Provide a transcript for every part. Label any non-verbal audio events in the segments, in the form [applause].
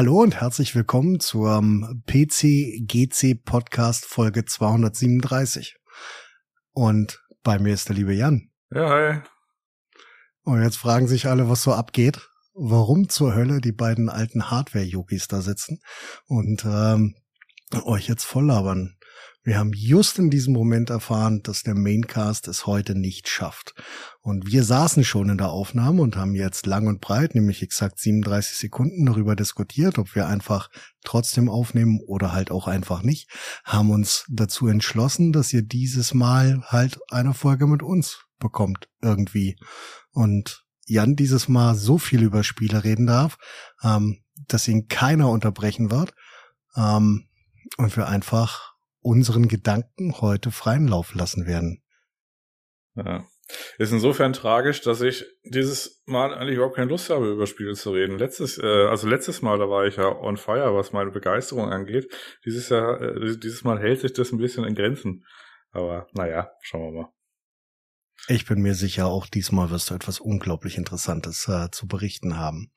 Hallo und herzlich willkommen zum PC GC Podcast Folge 237. Und bei mir ist der liebe Jan. Ja, hi. Und jetzt fragen sich alle, was so abgeht. Warum zur Hölle die beiden alten Hardware-Yogis da sitzen und ähm, euch jetzt voll labern. Wir haben just in diesem Moment erfahren, dass der Maincast es heute nicht schafft. Und wir saßen schon in der Aufnahme und haben jetzt lang und breit, nämlich exakt 37 Sekunden darüber diskutiert, ob wir einfach trotzdem aufnehmen oder halt auch einfach nicht, haben uns dazu entschlossen, dass ihr dieses Mal halt eine Folge mit uns bekommt irgendwie. Und Jan dieses Mal so viel über Spiele reden darf, ähm, dass ihn keiner unterbrechen wird. Ähm, und wir einfach unseren Gedanken heute freien Lauf lassen werden. Ja. Ist insofern tragisch, dass ich dieses Mal eigentlich überhaupt keine Lust habe, über Spiele zu reden. Letztes, äh, also letztes Mal, da war ich ja on fire, was meine Begeisterung angeht. Dieses Jahr, äh, dieses Mal hält sich das ein bisschen in Grenzen. Aber naja, schauen wir mal. Ich bin mir sicher, auch diesmal wirst du etwas unglaublich Interessantes äh, zu berichten haben.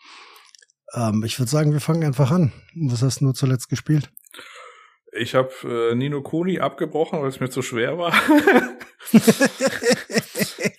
Ähm, ich würde sagen, wir fangen einfach an. Was hast du nur zuletzt gespielt? Ich habe äh, Nino Kuni abgebrochen, weil es mir zu schwer war. [laughs]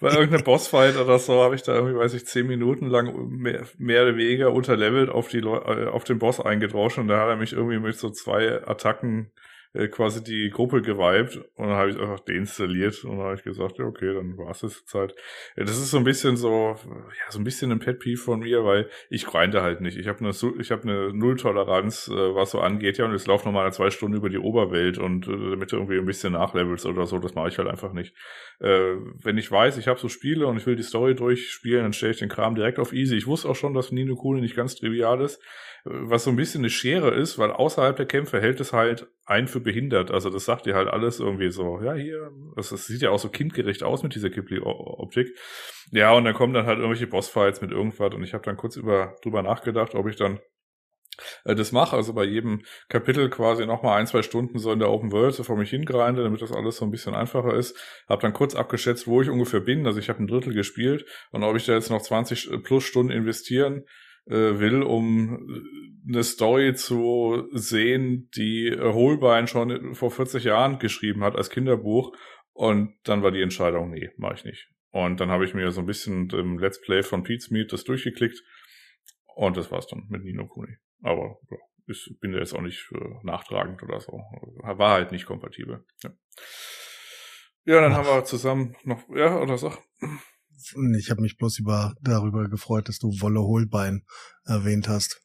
Bei irgendeinem Bossfight oder so habe ich da irgendwie, weiß ich, zehn Minuten lang mehr, mehr oder weniger unterlevelt auf die Leu äh, auf den Boss eingedroschen und da hat er mich irgendwie mit so zwei Attacken äh, quasi die Gruppe geweibt und dann habe ich einfach deinstalliert und dann habe ich gesagt, ja, okay, dann war es jetzt Zeit. Ja, das ist so ein bisschen so, ja, so ein bisschen ein Pet Peeve von mir, weil ich grinde halt nicht. Ich habe eine, ich habe eine Nulltoleranz, äh, was so angeht, ja, und jetzt laufe nochmal zwei Stunden über die Oberwelt und äh, damit du irgendwie ein bisschen nachlevelst oder so, das mache ich halt einfach nicht. Äh, wenn ich weiß, ich habe so Spiele und ich will die Story durchspielen, dann stelle ich den Kram direkt auf easy. Ich wusste auch schon, dass Nino Kuni nicht ganz trivial ist was so ein bisschen eine Schere ist, weil außerhalb der Kämpfe hält es halt ein für behindert. Also das sagt dir halt alles irgendwie so, ja, hier, das, das sieht ja auch so kindgerecht aus mit dieser Ghibli-Optik. Ja, und dann kommen dann halt irgendwelche Bossfights mit irgendwas und ich habe dann kurz über drüber nachgedacht, ob ich dann äh, das mache, also bei jedem Kapitel quasi nochmal ein, zwei Stunden so in der Open World so vor mich hingrinde, damit das alles so ein bisschen einfacher ist. Hab dann kurz abgeschätzt, wo ich ungefähr bin, also ich habe ein Drittel gespielt und ob ich da jetzt noch 20 plus Stunden investieren äh, will, um eine Story zu sehen, die Holbein schon vor 40 Jahren geschrieben hat als Kinderbuch. Und dann war die Entscheidung, nee, mache ich nicht. Und dann habe ich mir so ein bisschen im Let's Play von Pete's Meat das durchgeklickt. Und das war's dann mit Nino Kuni. Aber ja, ich bin ja jetzt auch nicht äh, nachtragend oder so. War halt nicht kompatibel. Ja, ja dann Ach. haben wir zusammen noch, ja, oder sag. Ich habe mich bloß über darüber gefreut, dass du Wolle Holbein erwähnt hast.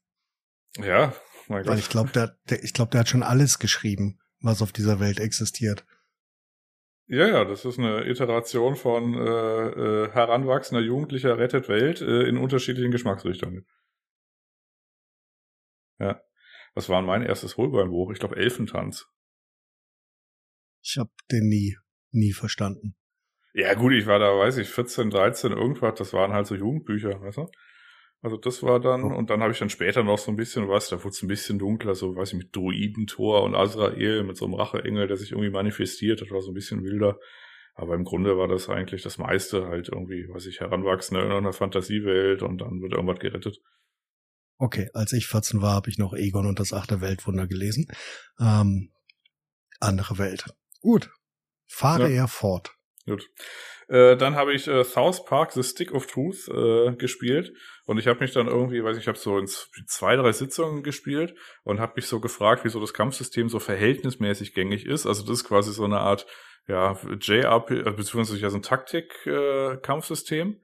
Ja, mein Gott. Weil ich glaube, der, der, ich glaube, der hat schon alles geschrieben, was auf dieser Welt existiert. Ja, ja, das ist eine Iteration von äh, äh, heranwachsender Jugendlicher rettet Welt äh, in unterschiedlichen Geschmacksrichtungen. Ja. Was war mein erstes Holbein-Buch? Ich glaube Elfentanz. Ich habe den nie, nie verstanden. Ja, gut, ich war da, weiß ich, 14, 13, irgendwas, das waren halt so Jugendbücher, weißt du? Also das war dann, oh. und dann habe ich dann später noch so ein bisschen was, da wurde es ein bisschen dunkler, so, weiß ich, mit Druidentor und Azrael, mit so einem Racheengel, der sich irgendwie manifestiert, das war so ein bisschen wilder. Aber im Grunde war das eigentlich das meiste halt irgendwie, weiß ich, Heranwachsende in einer Fantasiewelt und dann wird irgendwas gerettet. Okay, als ich 14 war, habe ich noch Egon und das achte Weltwunder gelesen. Ähm, andere Welt. Gut. Fahre ja. er fort. Gut. Äh, dann habe ich äh, South Park The Stick of Truth äh, gespielt und ich habe mich dann irgendwie, weiß ich, ich habe so in zwei, drei Sitzungen gespielt und habe mich so gefragt, wieso das Kampfsystem so verhältnismäßig gängig ist. Also das ist quasi so eine Art ja JRP, äh, beziehungsweise ja so ein Taktik-Kampfsystem, äh,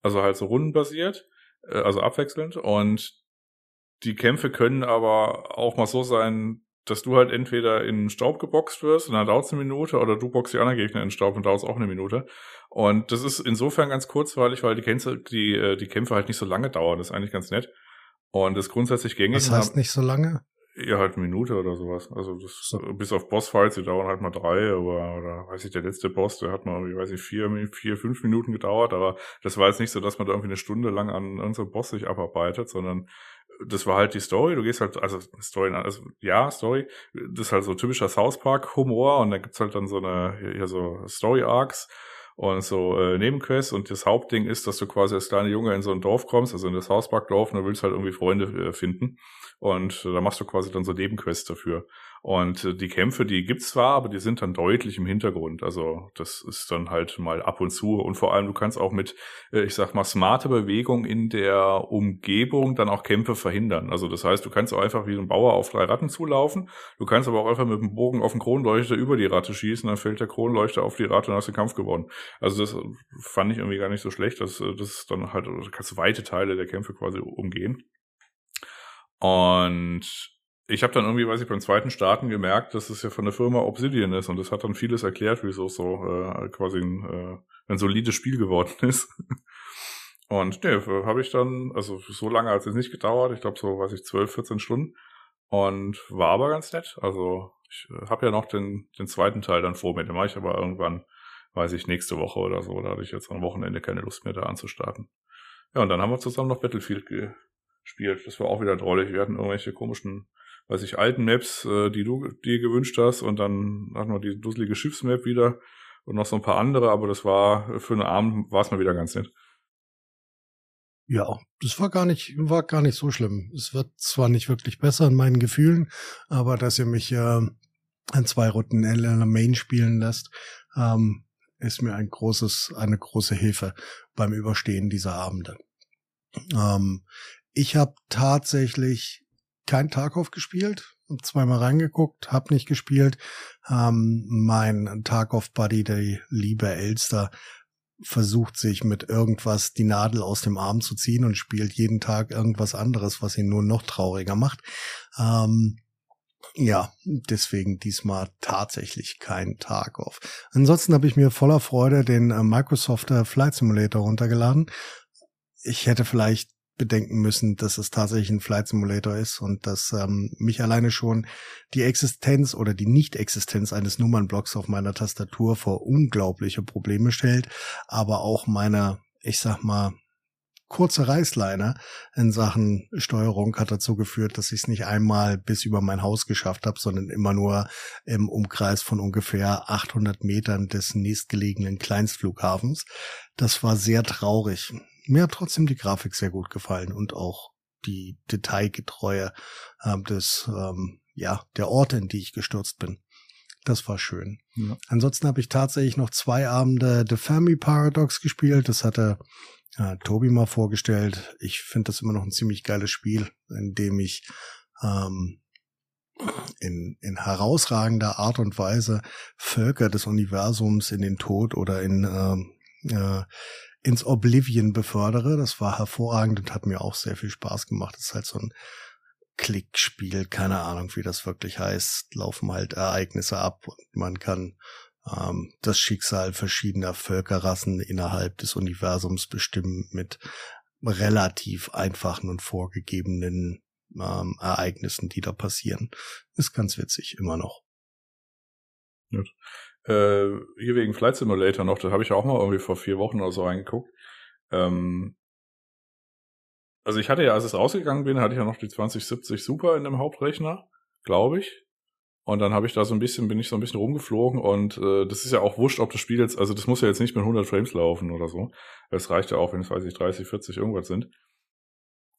also halt so rundenbasiert, äh, also abwechselnd und die Kämpfe können aber auch mal so sein, dass du halt entweder in Staub geboxt wirst und dann dauert es eine Minute oder du boxst die anderen Gegner in Staub und dauert es auch eine Minute. Und das ist insofern ganz kurzweilig, weil die Kämpfe, die, äh, die Kämpfe halt nicht so lange dauern. Das ist eigentlich ganz nett. Und das grundsätzlich gängig. Das heißt nicht so lange? Ja, halt eine Minute oder sowas. Also das, so. bis auf Bossfights, die dauern halt mal drei, aber oder weiß ich, der letzte Boss, der hat mal, wie weiß ich, vier, vier, fünf Minuten gedauert, aber das war jetzt nicht so, dass man da irgendwie eine Stunde lang an unserem Boss sich abarbeitet, sondern das war halt die Story. Du gehst halt, also Story, also ja, Story, das ist halt so typischer South Park Humor und da gibt's halt dann so eine, hier so Story Arcs und so äh, Nebenquests und das Hauptding ist, dass du quasi als kleiner Junge in so ein Dorf kommst, also in das Hausbackdorf und du willst halt irgendwie Freunde äh, finden und da machst du quasi dann so Nebenquests dafür. Und äh, die Kämpfe, die gibt's zwar, aber die sind dann deutlich im Hintergrund. Also das ist dann halt mal ab und zu. Und vor allem, du kannst auch mit, äh, ich sag mal, smarte Bewegung in der Umgebung dann auch Kämpfe verhindern. Also das heißt, du kannst auch einfach wie ein Bauer auf drei Ratten zulaufen. Du kannst aber auch einfach mit dem Bogen auf den Kronleuchter über die Ratte schießen, dann fällt der Kronleuchter auf die Ratte und hast den Kampf gewonnen. Also das fand ich irgendwie gar nicht so schlecht. Das, das ist dann halt, du kannst weite Teile der Kämpfe quasi umgehen. Und ich habe dann irgendwie, weiß ich, beim zweiten Starten gemerkt, dass es ja von der Firma Obsidian ist und das hat dann vieles erklärt, wieso es so äh, quasi ein, äh, ein solides Spiel geworden [laughs] ist. und ne, habe ich dann, also so lange hat es nicht gedauert, ich glaube so, weiß ich, 12, 14 Stunden und war aber ganz nett. Also ich äh, habe ja noch den, den zweiten Teil dann vor mir, den mache ich aber irgendwann, weiß ich, nächste Woche oder so, da hatte ich jetzt am Wochenende keine Lust mehr da anzustarten. Ja, und dann haben wir zusammen noch Battlefield gespielt. Das war auch wieder drollig. Wir hatten irgendwelche komischen weiß ich, alten Maps, äh, die du dir gewünscht hast und dann hatten wir die dusselige Schiffsmap wieder und noch so ein paar andere, aber das war für einen Abend war es mal wieder ganz nett. Ja, das war gar nicht, war gar nicht so schlimm. Es wird zwar nicht wirklich besser in meinen Gefühlen, aber dass ihr mich äh, an zwei Runden in der Main spielen lässt, ähm, ist mir ein großes, eine große Hilfe beim Überstehen dieser Abende. Ähm, ich habe tatsächlich kein Tarkov gespielt, zweimal reingeguckt, hab nicht gespielt. Ähm, mein Tarkov-Buddy, der liebe Elster, versucht sich mit irgendwas die Nadel aus dem Arm zu ziehen und spielt jeden Tag irgendwas anderes, was ihn nur noch trauriger macht. Ähm, ja, deswegen diesmal tatsächlich kein Tarkov. Ansonsten habe ich mir voller Freude den äh, Microsoft äh, Flight Simulator runtergeladen. Ich hätte vielleicht bedenken müssen, dass es tatsächlich ein Flight Simulator ist und dass ähm, mich alleine schon die Existenz oder die Nicht-Existenz eines Nummernblocks auf meiner Tastatur vor unglaubliche Probleme stellt, aber auch meine, ich sag mal, kurze Reißleine in Sachen Steuerung hat dazu geführt, dass ich es nicht einmal bis über mein Haus geschafft habe, sondern immer nur im Umkreis von ungefähr 800 Metern des nächstgelegenen Kleinstflughafens. Das war sehr traurig mir hat trotzdem die Grafik sehr gut gefallen und auch die Detailgetreue äh, des, ähm, ja, der Orte, in die ich gestürzt bin. Das war schön. Ja. Ansonsten habe ich tatsächlich noch zwei Abende The Fermi Paradox gespielt. Das hatte äh, Tobi mal vorgestellt. Ich finde das immer noch ein ziemlich geiles Spiel, in dem ich ähm, in, in herausragender Art und Weise Völker des Universums in den Tod oder in ähm, äh, ins Oblivion befördere. Das war hervorragend und hat mir auch sehr viel Spaß gemacht. Das ist halt so ein Klickspiel, keine Ahnung, wie das wirklich heißt. Laufen halt Ereignisse ab und man kann ähm, das Schicksal verschiedener Völkerrassen innerhalb des Universums bestimmen mit relativ einfachen und vorgegebenen ähm, Ereignissen, die da passieren. Ist ganz witzig, immer noch. Äh, hier wegen Flight Simulator noch, da habe ich auch mal irgendwie vor vier Wochen oder so reingeguckt. Ähm, also ich hatte ja, als es rausgegangen bin, hatte ich ja noch die 2070 Super in dem Hauptrechner, glaube ich. Und dann habe ich da so ein bisschen, bin ich so ein bisschen rumgeflogen und äh, das ist ja auch wurscht, ob das Spiel jetzt, also das muss ja jetzt nicht mit 100 Frames laufen oder so. Es reicht ja auch, wenn es, weiß ich, 30, 40 irgendwas sind.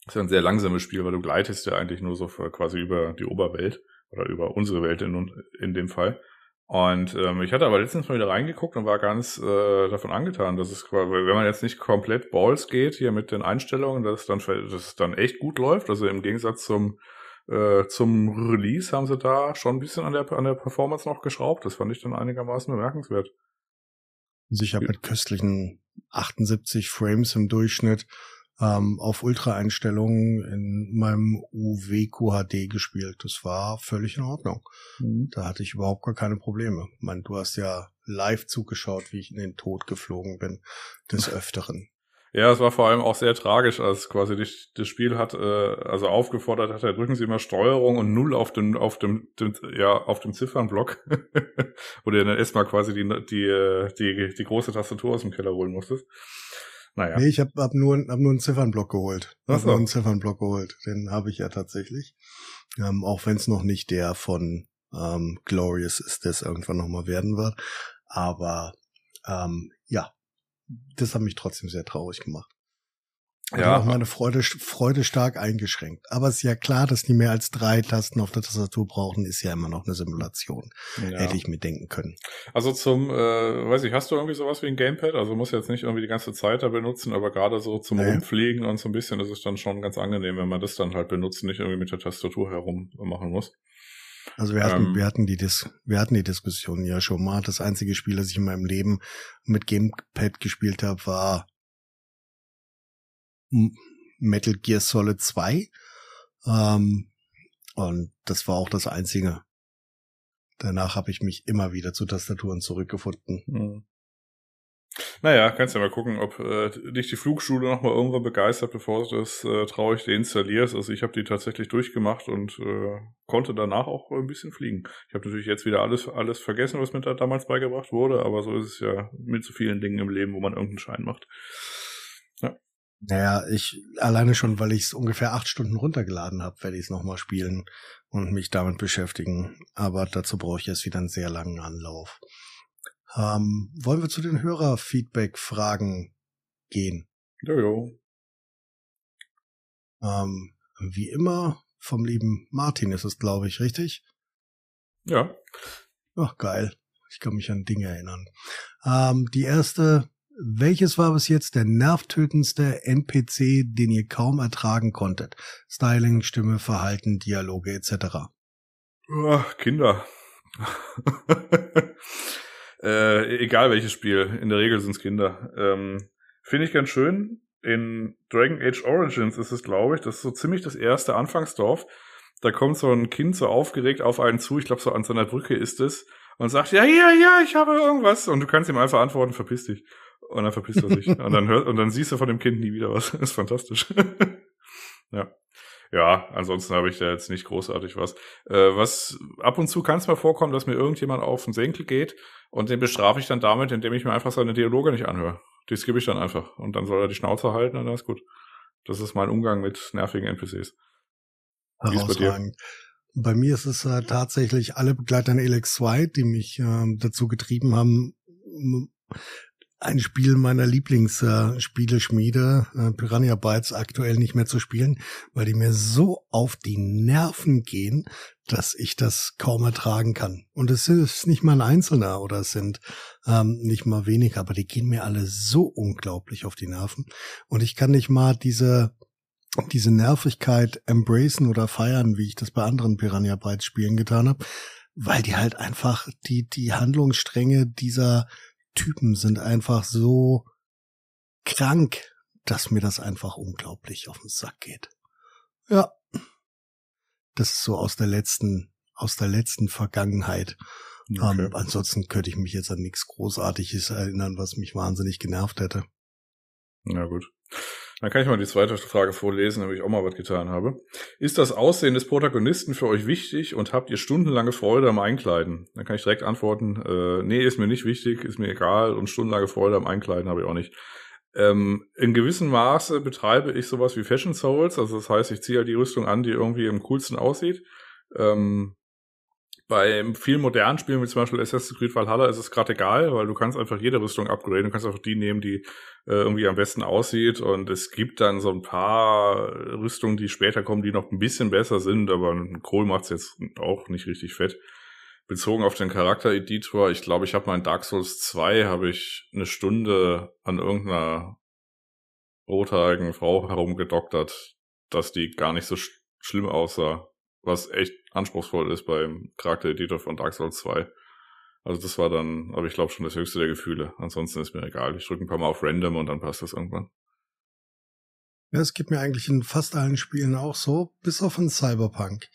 Das ist ja ein sehr langsames Spiel, weil du gleitest ja eigentlich nur so quasi über die Oberwelt oder über unsere Welt in, in dem Fall. Und ähm, ich hatte aber letztens mal wieder reingeguckt und war ganz äh, davon angetan, dass es, wenn man jetzt nicht komplett Balls geht hier mit den Einstellungen, dass es dann, dass es dann echt gut läuft. Also im Gegensatz zum äh, zum Release haben sie da schon ein bisschen an der an der Performance noch geschraubt. Das fand ich dann einigermaßen bemerkenswert. Also ich habe mit köstlichen 78 Frames im Durchschnitt ähm, auf Ultra-Einstellungen in meinem UW QHD gespielt. Das war völlig in Ordnung. Mhm. Da hatte ich überhaupt gar keine Probleme. Ich meine, du hast ja live zugeschaut, wie ich in den Tod geflogen bin, des [laughs] Öfteren. Ja, es war vor allem auch sehr tragisch, als quasi die, das Spiel hat, äh, also aufgefordert hat, da drücken Sie immer Steuerung und Null auf dem, auf dem, dem ja, auf dem Ziffernblock, [laughs] wo du dann erstmal quasi die, die, äh, die, die große Tastatur aus dem Keller holen musstest. Naja. Nee, ich habe hab nur, hab nur einen Ziffernblock geholt. Ach so. nur einen Ziffernblock geholt. Den habe ich ja tatsächlich. Ähm, auch wenn es noch nicht der von ähm, Glorious ist, es irgendwann nochmal werden wird. Aber ähm, ja, das hat mich trotzdem sehr traurig gemacht. Und ja. auch meine Freude, Freude stark eingeschränkt. Aber es ist ja klar, dass die mehr als drei Tasten auf der Tastatur brauchen, ist ja immer noch eine Simulation. Ja. Hätte ich mir denken können. Also zum, äh, weiß ich, hast du irgendwie sowas wie ein Gamepad? Also muss jetzt nicht irgendwie die ganze Zeit da benutzen, aber gerade so zum nee. Rumfliegen und so ein bisschen, das ist dann schon ganz angenehm, wenn man das dann halt benutzt, nicht irgendwie mit der Tastatur herum machen muss. Also wir hatten, ähm, wir hatten die Dis wir hatten die Diskussion ja schon mal. Das einzige Spiel, das ich in meinem Leben mit Gamepad gespielt habe, war Metal Gear Solid 2. Ähm, und das war auch das einzige. Danach habe ich mich immer wieder zu Tastaturen zurückgefunden. Mhm. Naja, kannst ja mal gucken, ob äh, dich die Flugschule noch mal irgendwann begeistert, bevor du das äh, traurig deinstallierst. Also ich habe die tatsächlich durchgemacht und äh, konnte danach auch ein bisschen fliegen. Ich habe natürlich jetzt wieder alles alles vergessen, was mir da damals beigebracht wurde, aber so ist es ja mit so vielen Dingen im Leben, wo man irgendeinen Schein macht. Ja. Naja, ich alleine schon, weil ich es ungefähr acht Stunden runtergeladen habe, werde ich es nochmal spielen und mich damit beschäftigen. Aber dazu brauche ich jetzt wieder einen sehr langen Anlauf. Ähm, wollen wir zu den Hörerfeedback-Fragen gehen? Jojo. Ähm, wie immer vom lieben Martin ist es, glaube ich, richtig? Ja. Ach, geil. Ich kann mich an Dinge erinnern. Ähm, die erste, welches war bis jetzt der nervtötendste NPC, den ihr kaum ertragen konntet? Styling, Stimme, Verhalten, Dialoge etc. Oh, Kinder. [laughs] Äh, egal welches Spiel, in der Regel sind es Kinder. Ähm, Finde ich ganz schön. In Dragon Age Origins ist es, glaube ich, das ist so ziemlich das erste Anfangsdorf. Da kommt so ein Kind so aufgeregt auf einen zu, ich glaube so an seiner Brücke ist es, und sagt, ja, ja, ja, ich habe irgendwas. Und du kannst ihm einfach antworten, verpiss dich. Und dann verpisst er sich. und dann hört, und dann siehst du von dem Kind nie wieder was. Das [laughs] ist fantastisch. [laughs] ja. Ja, ansonsten habe ich da jetzt nicht großartig was. Äh, was ab und zu kann es mal vorkommen, dass mir irgendjemand auf den Senkel geht und den bestrafe ich dann damit, indem ich mir einfach seine Dialoge nicht anhöre. Die skippe ich dann einfach. Und dann soll er die Schnauze halten und dann ist gut. Das ist mein Umgang mit nervigen NPCs. Herausragend. Bei, bei, mir ist es äh, tatsächlich alle Begleiter in Elex 2, die mich äh, dazu getrieben haben, ein Spiel meiner Lieblingsspieleschmiede, äh, Piranha Bytes, aktuell nicht mehr zu spielen, weil die mir so auf die Nerven gehen, dass ich das kaum ertragen kann. Und es ist nicht mal ein Einzelner oder es sind ähm, nicht mal weniger, aber die gehen mir alle so unglaublich auf die Nerven. Und ich kann nicht mal diese diese Nervigkeit embracen oder feiern, wie ich das bei anderen Piranha Bytes Spielen getan habe, weil die halt einfach die die Handlungsstränge dieser Typen sind einfach so krank, dass mir das einfach unglaublich auf den Sack geht. Ja. Das ist so aus der letzten, aus der letzten Vergangenheit. Okay. Ähm, ansonsten könnte ich mich jetzt an nichts Großartiges erinnern, was mich wahnsinnig genervt hätte. Na gut. Dann kann ich mal die zweite Frage vorlesen, damit ich auch mal was getan habe. Ist das Aussehen des Protagonisten für euch wichtig und habt ihr stundenlange Freude am Einkleiden? Dann kann ich direkt antworten, äh, nee, ist mir nicht wichtig, ist mir egal und stundenlange Freude am Einkleiden habe ich auch nicht. Ähm, in gewissem Maße betreibe ich sowas wie Fashion Souls, also das heißt, ich ziehe halt die Rüstung an, die irgendwie am coolsten aussieht. Ähm, bei vielen modernen Spielen, wie zum Beispiel Assassin's Creed Valhalla, ist es gerade egal, weil du kannst einfach jede Rüstung upgraden. Du kannst einfach die nehmen, die äh, irgendwie am besten aussieht. Und es gibt dann so ein paar Rüstungen, die später kommen, die noch ein bisschen besser sind, aber ein Kohl macht's jetzt auch nicht richtig fett. Bezogen auf den Charaktereditor, ich glaube, ich habe mal in Dark Souls 2 habe ich eine Stunde an irgendeiner rothaarigen Frau herumgedoktert, dass die gar nicht so sch schlimm aussah was echt anspruchsvoll ist beim Charaktereditor von Dark Souls 2. Also das war dann, aber ich glaube schon das höchste der Gefühle. Ansonsten ist mir egal. Ich drücke ein paar Mal auf Random und dann passt das irgendwann. Ja, es gibt mir eigentlich in fast allen Spielen auch so, bis auf in Cyberpunk.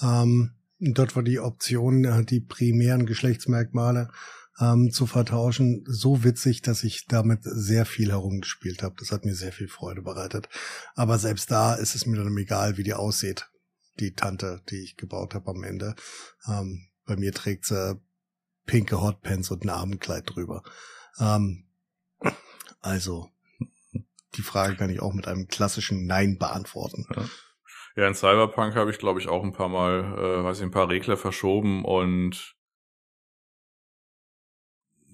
Ähm, dort war die Option, äh, die primären Geschlechtsmerkmale ähm, zu vertauschen, so witzig, dass ich damit sehr viel herumgespielt habe. Das hat mir sehr viel Freude bereitet. Aber selbst da ist es mir dann egal, wie die aussieht die Tante, die ich gebaut habe am Ende. Ähm, bei mir trägt sie pinke Hotpants und ein Abendkleid drüber. Ähm, also, die Frage kann ich auch mit einem klassischen Nein beantworten. Ja. In Cyberpunk habe ich, glaube ich, auch ein paar Mal, äh, weiß ich, ein paar Regler verschoben und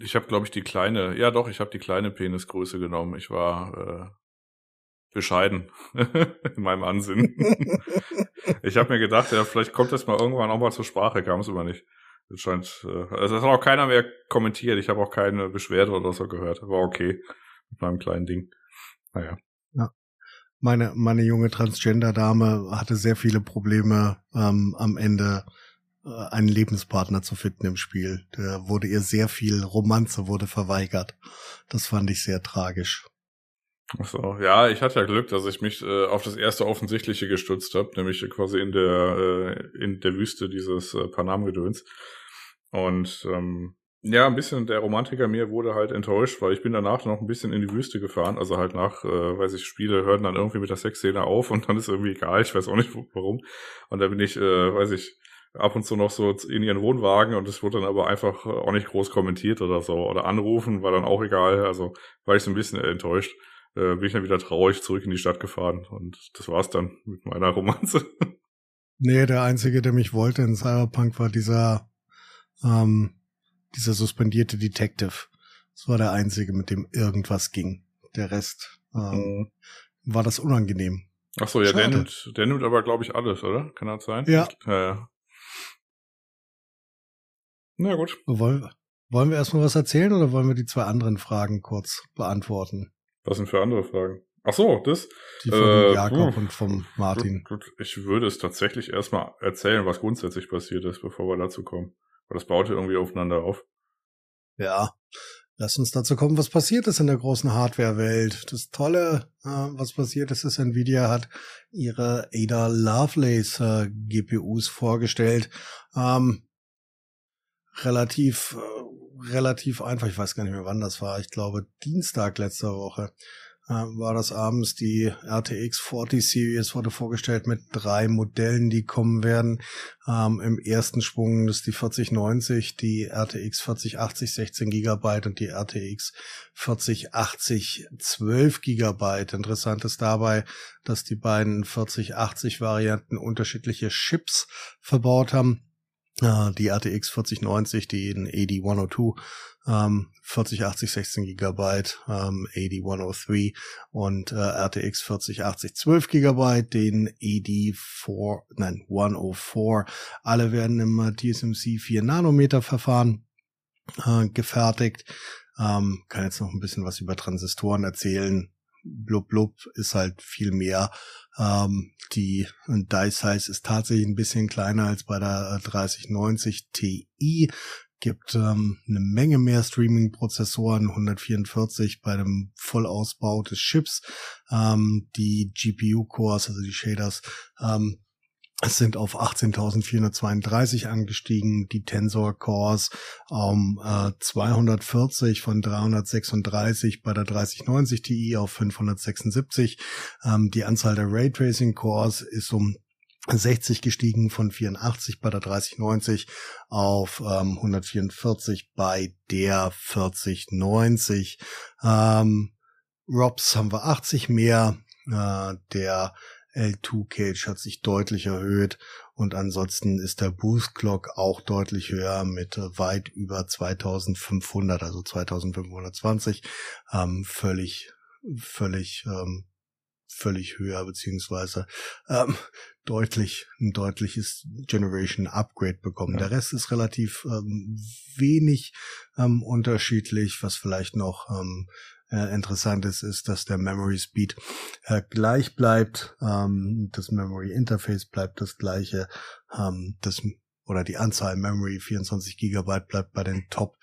ich habe, glaube ich, die kleine, ja doch, ich habe die kleine Penisgröße genommen. Ich war äh, bescheiden [laughs] in meinem Ansinn. [laughs] ich habe mir gedacht, ja, vielleicht kommt das mal irgendwann auch mal zur Sprache, kam es aber nicht. Das scheint, äh, also es hat auch keiner mehr kommentiert. Ich habe auch keine Beschwerde oder so gehört. War okay mit meinem kleinen Ding. Naja. Ja. Meine, meine junge Transgender-Dame hatte sehr viele Probleme ähm, am Ende äh, einen Lebenspartner zu finden im Spiel. Da wurde ihr sehr viel Romanze wurde verweigert. Das fand ich sehr tragisch. So, ja, ich hatte ja Glück, dass ich mich äh, auf das erste Offensichtliche gestützt habe, nämlich quasi in der äh, in der Wüste dieses äh, Panam-Gedöns. Und ähm, ja, ein bisschen der Romantiker mir wurde halt enttäuscht, weil ich bin danach noch ein bisschen in die Wüste gefahren, also halt nach, äh, weiß ich, Spiele hören dann irgendwie mit der Sexszene auf und dann ist irgendwie egal, ich weiß auch nicht warum. Und da bin ich, äh, weiß ich, ab und zu noch so in ihren Wohnwagen und es wurde dann aber einfach auch nicht groß kommentiert oder so. Oder anrufen war dann auch egal. Also war ich so ein bisschen enttäuscht. Äh, bin ich dann wieder traurig zurück in die Stadt gefahren und das war's dann mit meiner Romanze. [laughs] Nee, der einzige, der mich wollte in Cyberpunk war dieser, ähm, dieser suspendierte Detective. Das war der einzige, mit dem irgendwas ging. Der Rest ähm, mhm. war das unangenehm. Ach so, ja, der nimmt, der nimmt aber, glaube ich, alles, oder? Kann das sein? Ja. Äh, na gut. Wollen, wollen wir erstmal was erzählen oder wollen wir die zwei anderen Fragen kurz beantworten? Was sind für andere Fragen? Ach so, das. Die von äh, Jakob uh, und vom Martin. Ich würde es tatsächlich erstmal erzählen, was grundsätzlich passiert ist, bevor wir dazu kommen. Weil das baut ja irgendwie aufeinander auf. Ja. Lass uns dazu kommen, was passiert ist in der großen Hardware-Welt. Das Tolle, äh, was passiert ist, ist, Nvidia hat ihre Ada Lovelace äh, GPUs vorgestellt. Ähm, relativ, äh, relativ einfach. Ich weiß gar nicht mehr, wann das war. Ich glaube, Dienstag letzter Woche äh, war das abends. Die RTX 40 Series wurde vorgestellt mit drei Modellen, die kommen werden. Ähm, Im ersten Schwung ist die 4090, die RTX 4080 16 Gigabyte und die RTX 4080 12 Gigabyte. Interessant ist dabei, dass die beiden 4080 Varianten unterschiedliche Chips verbaut haben die RTX 4090, die in AD102, ähm, 4080 16 Gigabyte, ähm, AD103 und äh, RTX 4080 12 Gigabyte, den AD4, nein, 104. Alle werden im TSMC 4 Nanometer Verfahren äh, gefertigt. Ähm, kann jetzt noch ein bisschen was über Transistoren erzählen blub blub ist halt viel mehr. Ähm, die Die Size ist tatsächlich ein bisschen kleiner als bei der 3090 Ti. Gibt ähm, eine Menge mehr Streaming-Prozessoren, 144 bei dem Vollausbau des Chips. Ähm, die GPU-Cores, also die Shaders, ähm, es sind auf 18.432 angestiegen, die Tensor Cores um äh, 240 von 336 bei der 3090 Ti auf 576. Ähm, die Anzahl der Raytracing Cores ist um 60 gestiegen von 84 bei der 3090 auf ähm, 144 bei der 4090. Ähm, ROPS haben wir 80 mehr. Äh, der L2 Cage hat sich deutlich erhöht und ansonsten ist der Boost Clock auch deutlich höher mit weit über 2500, also 2520, ähm, völlig, völlig, ähm, völlig höher beziehungsweise ähm, deutlich ein deutliches Generation Upgrade bekommen. Ja. Der Rest ist relativ ähm, wenig ähm, unterschiedlich, was vielleicht noch ähm, äh, interessant ist, ist, dass der Memory Speed äh, gleich bleibt. Ähm, das Memory Interface bleibt das gleiche. Ähm, das oder die Anzahl Memory 24 Gigabyte bleibt bei den Top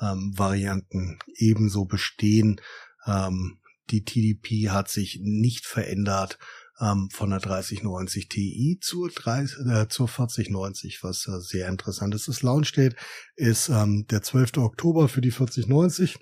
ähm, Varianten ebenso bestehen. Ähm, die TDP hat sich nicht verändert ähm, von der 3090 Ti zur, 30, äh, zur 4090, was äh, sehr interessant ist. Das Launch Date ist ähm, der 12. Oktober für die 4090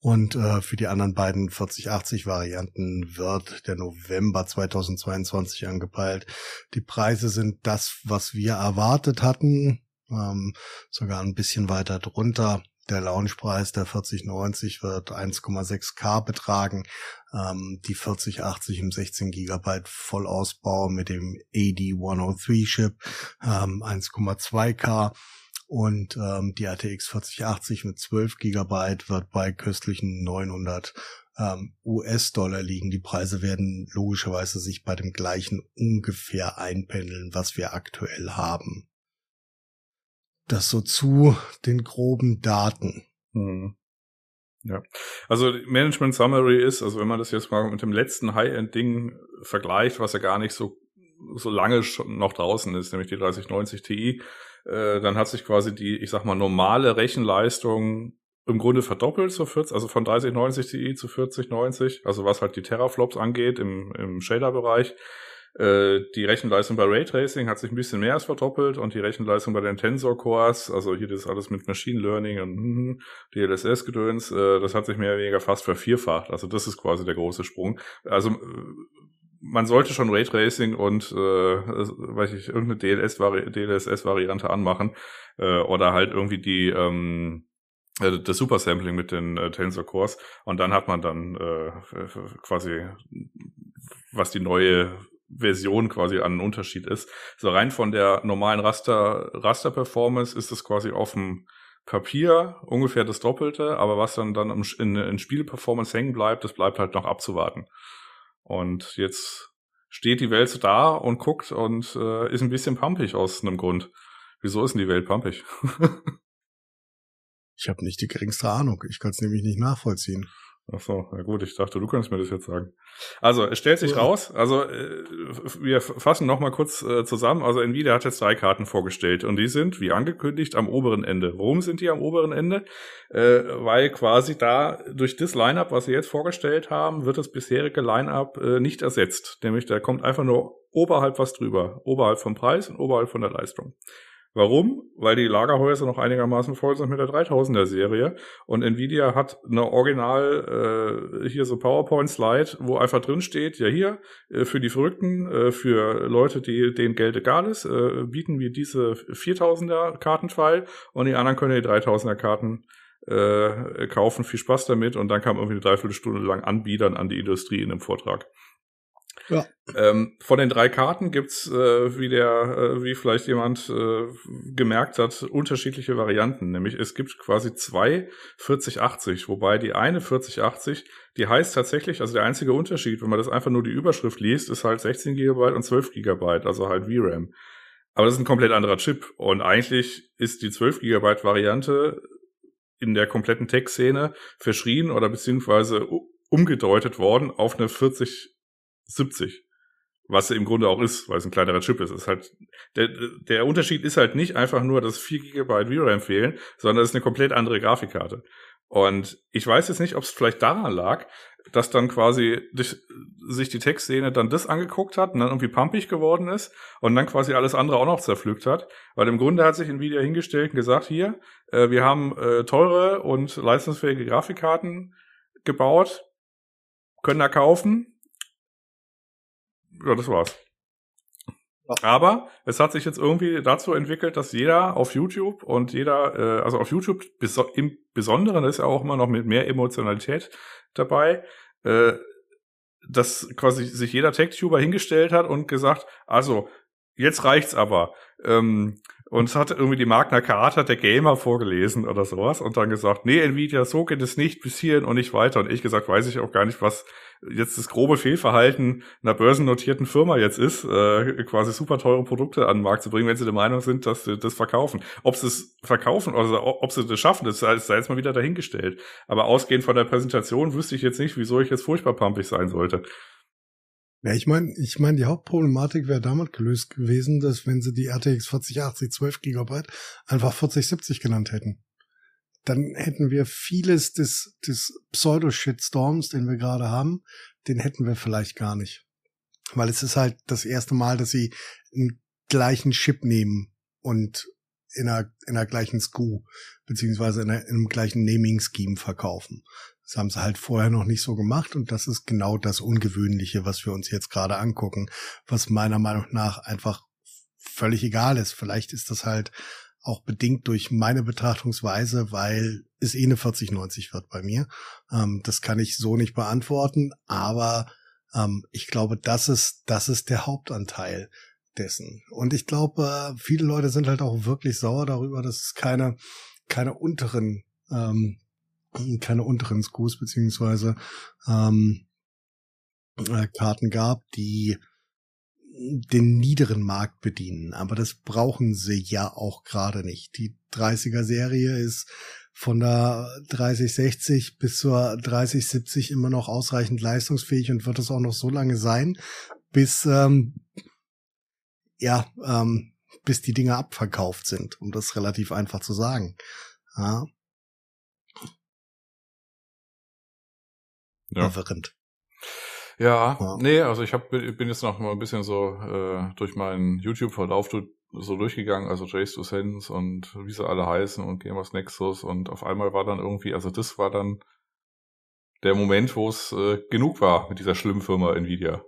und äh, für die anderen beiden 4080 Varianten wird der November 2022 angepeilt. Die Preise sind das, was wir erwartet hatten, ähm, sogar ein bisschen weiter drunter. Der Launchpreis der 4090 wird 1,6K betragen. Ähm, die 4080 im 16 GB Vollausbau mit dem AD103 Chip ähm, 1,2K und ähm, die RTX 4080 mit 12 Gigabyte wird bei köstlichen 900 ähm, US-Dollar liegen. Die Preise werden logischerweise sich bei dem gleichen ungefähr einpendeln, was wir aktuell haben. Das so zu den groben Daten. Mhm. Ja, also Management Summary ist, also wenn man das jetzt mal mit dem letzten High-End-Ding vergleicht, was ja gar nicht so so lange schon noch draußen ist, nämlich die 3090 Ti, äh, dann hat sich quasi die, ich sag mal, normale Rechenleistung im Grunde verdoppelt zu 40, also von 3090 Ti zu 4090, also was halt die Teraflops angeht im, im Shader-Bereich. Äh, die Rechenleistung bei Raytracing hat sich ein bisschen mehr als verdoppelt und die Rechenleistung bei den Tensor Cores, also hier das alles mit Machine Learning und hm, DLSS-Gedöns, äh, das hat sich mehr oder weniger fast vervierfacht. Also das ist quasi der große Sprung. Also man sollte schon Raytracing und äh, weiß ich irgendeine DLSS-Variante anmachen äh, oder halt irgendwie die ähm, äh, das Supersampling mit den äh, Tensor Cores und dann hat man dann äh, quasi was die neue Version quasi an Unterschied ist. So rein von der normalen Raster Raster Performance ist es quasi auf dem Papier ungefähr das Doppelte, aber was dann dann in, in Spielperformance hängen bleibt, das bleibt halt noch abzuwarten. Und jetzt steht die Welt da und guckt und äh, ist ein bisschen pumpig aus einem Grund. Wieso ist denn die Welt pumpig? [laughs] Ich habe nicht die geringste Ahnung. Ich kann es nämlich nicht nachvollziehen. Ach so, na gut, ich dachte, du kannst mir das jetzt sagen. Also, es stellt sich ja. raus, also äh, wir fassen nochmal kurz äh, zusammen. Also Nvidia hat jetzt drei Karten vorgestellt und die sind, wie angekündigt, am oberen Ende. Warum sind die am oberen Ende? Äh, weil quasi da durch das Lineup, was sie jetzt vorgestellt haben, wird das bisherige Lineup äh, nicht ersetzt. Nämlich da kommt einfach nur oberhalb was drüber, oberhalb vom Preis und oberhalb von der Leistung. Warum? Weil die Lagerhäuser noch einigermaßen voll sind mit der 3000er Serie und Nvidia hat eine Original äh, hier so PowerPoint Slide, wo einfach drin steht, ja hier äh, für die Verrückten, äh, für Leute, die denen Geld egal ist, äh, bieten wir diese 4000er Kartenfile und die anderen können die 3000er Karten äh, kaufen. Viel Spaß damit und dann kam irgendwie eine Dreiviertelstunde lang Anbietern an die Industrie in einem Vortrag. Ja. Ähm, von den drei Karten gibt's, äh, wie der, äh, wie vielleicht jemand äh, gemerkt hat, unterschiedliche Varianten. Nämlich es gibt quasi zwei 4080, wobei die eine 4080, die heißt tatsächlich, also der einzige Unterschied, wenn man das einfach nur die Überschrift liest, ist halt 16 GB und 12 GB, also halt VRAM. Aber das ist ein komplett anderer Chip. Und eigentlich ist die 12 GB Variante in der kompletten Tech-Szene verschrien oder beziehungsweise umgedeutet worden auf eine 40 70. Was im Grunde auch ist, weil es ein kleinerer Chip ist. ist halt, der, der Unterschied ist halt nicht einfach nur, dass 4 GB VRAM fehlen, sondern es ist eine komplett andere Grafikkarte. Und ich weiß jetzt nicht, ob es vielleicht daran lag, dass dann quasi sich die Textszene dann das angeguckt hat und dann irgendwie pumpig geworden ist und dann quasi alles andere auch noch zerpflückt hat. Weil im Grunde hat sich Nvidia hingestellt und gesagt, hier, äh, wir haben äh, teure und leistungsfähige Grafikkarten gebaut, können da kaufen, ja, das war's. Aber es hat sich jetzt irgendwie dazu entwickelt, dass jeder auf YouTube und jeder, äh, also auf YouTube im Besonderen ist ja auch immer noch mit mehr Emotionalität dabei, äh, dass quasi sich jeder Tech-Tuber hingestellt hat und gesagt, also jetzt reicht's aber. Ähm, und es hat irgendwie die Magna Carta der Gamer vorgelesen oder sowas und dann gesagt, nee, Nvidia, so geht es nicht bis hierhin und nicht weiter. Und ich gesagt, weiß ich auch gar nicht, was jetzt das grobe Fehlverhalten einer börsennotierten Firma jetzt ist, äh, quasi super teure Produkte an den Markt zu bringen, wenn sie der Meinung sind, dass sie das verkaufen. Ob sie es verkaufen oder ob sie das schaffen, das sei jetzt mal wieder dahingestellt. Aber ausgehend von der Präsentation wüsste ich jetzt nicht, wieso ich jetzt furchtbar pumpig sein sollte. Ja, ich meine, ich meine, die Hauptproblematik wäre damit gelöst gewesen, dass wenn sie die RTX 4080 12 GB einfach 4070 genannt hätten dann hätten wir vieles des, des Pseudo-Shitstorms, den wir gerade haben, den hätten wir vielleicht gar nicht. Weil es ist halt das erste Mal, dass sie einen gleichen Chip nehmen und in einer, in einer gleichen SKU, beziehungsweise in, einer, in einem gleichen Naming-Scheme verkaufen. Das haben sie halt vorher noch nicht so gemacht und das ist genau das Ungewöhnliche, was wir uns jetzt gerade angucken, was meiner Meinung nach einfach völlig egal ist. Vielleicht ist das halt auch bedingt durch meine Betrachtungsweise, weil es eh eine 4090 wird bei mir. Ähm, das kann ich so nicht beantworten, aber ähm, ich glaube, das ist, das ist der Hauptanteil. dessen. Und ich glaube, viele Leute sind halt auch wirklich sauer darüber, dass es keine, keine unteren, ähm, keine unteren Screws beziehungsweise ähm, äh, Karten gab, die den niederen Markt bedienen. Aber das brauchen sie ja auch gerade nicht. Die 30er Serie ist von der 3060 bis zur 3070 immer noch ausreichend leistungsfähig und wird es auch noch so lange sein, bis ähm, ja, ähm, bis die Dinge abverkauft sind, um das relativ einfach zu sagen. Ja. Ja. Verwirrend. Ja, ja, nee, also ich hab, bin jetzt noch mal ein bisschen so äh, durch meinen YouTube-Verlauf so durchgegangen, also Jace to Sense und wie sie alle heißen und Gamers Nexus und auf einmal war dann irgendwie, also das war dann der Moment, wo es äh, genug war mit dieser schlimmen Firma Nvidia.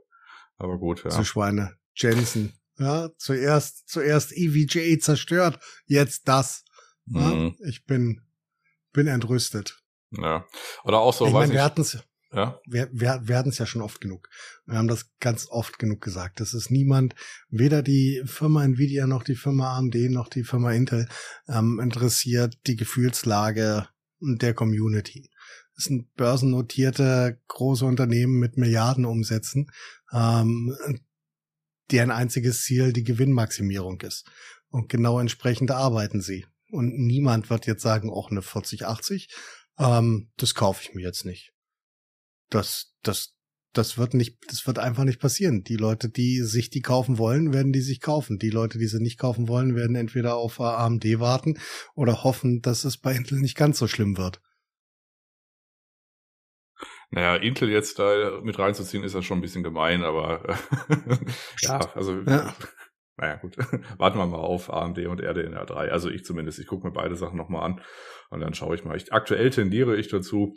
Aber gut, ja. Zu Schweine. Jensen. Ja, zuerst, zuerst EVGA zerstört, jetzt das. Ja, mhm. Ich bin, bin entrüstet. Ja. Oder auch so, ich weiß meine, wir hatten's, ja. Wir, wir, hatten es ja schon oft genug. Wir haben das ganz oft genug gesagt. Das ist niemand, weder die Firma Nvidia noch die Firma AMD noch die Firma Intel ähm, interessiert die Gefühlslage der Community. Das sind börsennotierte große Unternehmen mit Milliardenumsätzen, ähm, deren einziges Ziel die Gewinnmaximierung ist. Und genau entsprechend arbeiten sie. Und niemand wird jetzt sagen, auch eine 4080, ähm, das kaufe ich mir jetzt nicht das, das, das wird nicht, das wird einfach nicht passieren. Die Leute, die sich die kaufen wollen, werden die sich kaufen. Die Leute, die sie nicht kaufen wollen, werden entweder auf AMD warten oder hoffen, dass es bei Intel nicht ganz so schlimm wird. Naja, Intel jetzt da mit reinzuziehen, ist ja schon ein bisschen gemein, aber [laughs] ja, [laughs] also ja. naja, gut. [laughs] Warten wir mal auf AMD und RDNA 3. Also ich zumindest, ich gucke mir beide Sachen nochmal an und dann schaue ich mal. Ich, aktuell tendiere ich dazu,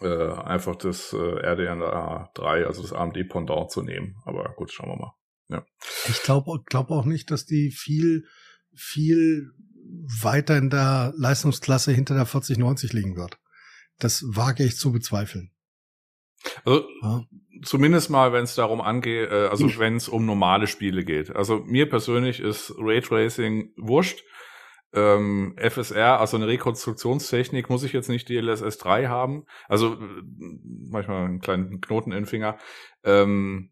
äh, einfach das äh, RDNA 3, also das AMD Pendant zu nehmen. Aber gut, schauen wir mal. Ja. Ich glaube glaub auch nicht, dass die viel, viel weiter in der Leistungsklasse hinter der 4090 liegen wird. Das wage ich zu bezweifeln. Also ja. zumindest mal, wenn es darum angeht, äh, also wenn es um normale Spiele geht. Also mir persönlich ist Raytracing wurscht ähm, FSR, also eine Rekonstruktionstechnik, muss ich jetzt nicht DLSS 3 haben. Also manchmal einen kleinen Knoten im Finger. Ähm,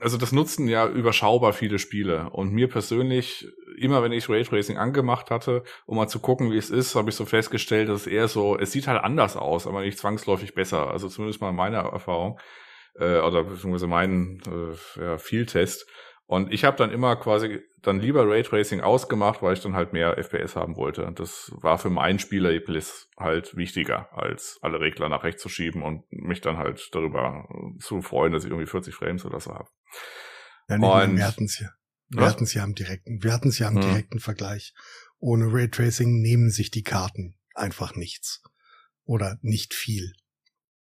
also das nutzen ja überschaubar viele Spiele. Und mir persönlich, immer wenn ich Raytracing angemacht hatte, um mal zu gucken, wie es ist, habe ich so festgestellt, dass es eher so, es sieht halt anders aus, aber nicht zwangsläufig besser. Also zumindest mal meine Erfahrung äh, oder beziehungsweise meinen äh, ja, Field-Test. Und ich habe dann immer quasi dann lieber Raytracing ausgemacht, weil ich dann halt mehr FPS haben wollte. Und das war für meinen Spielerlebnis halt wichtiger, als alle Regler nach rechts zu schieben und mich dann halt darüber zu freuen, dass ich irgendwie 40 Frames oder so habe. Ja, nee, und, wir hatten es ja. Wir hatten es ja am direkten, wir hatten es ja am hm. direkten Vergleich. Ohne Raytracing nehmen sich die Karten einfach nichts. Oder nicht viel.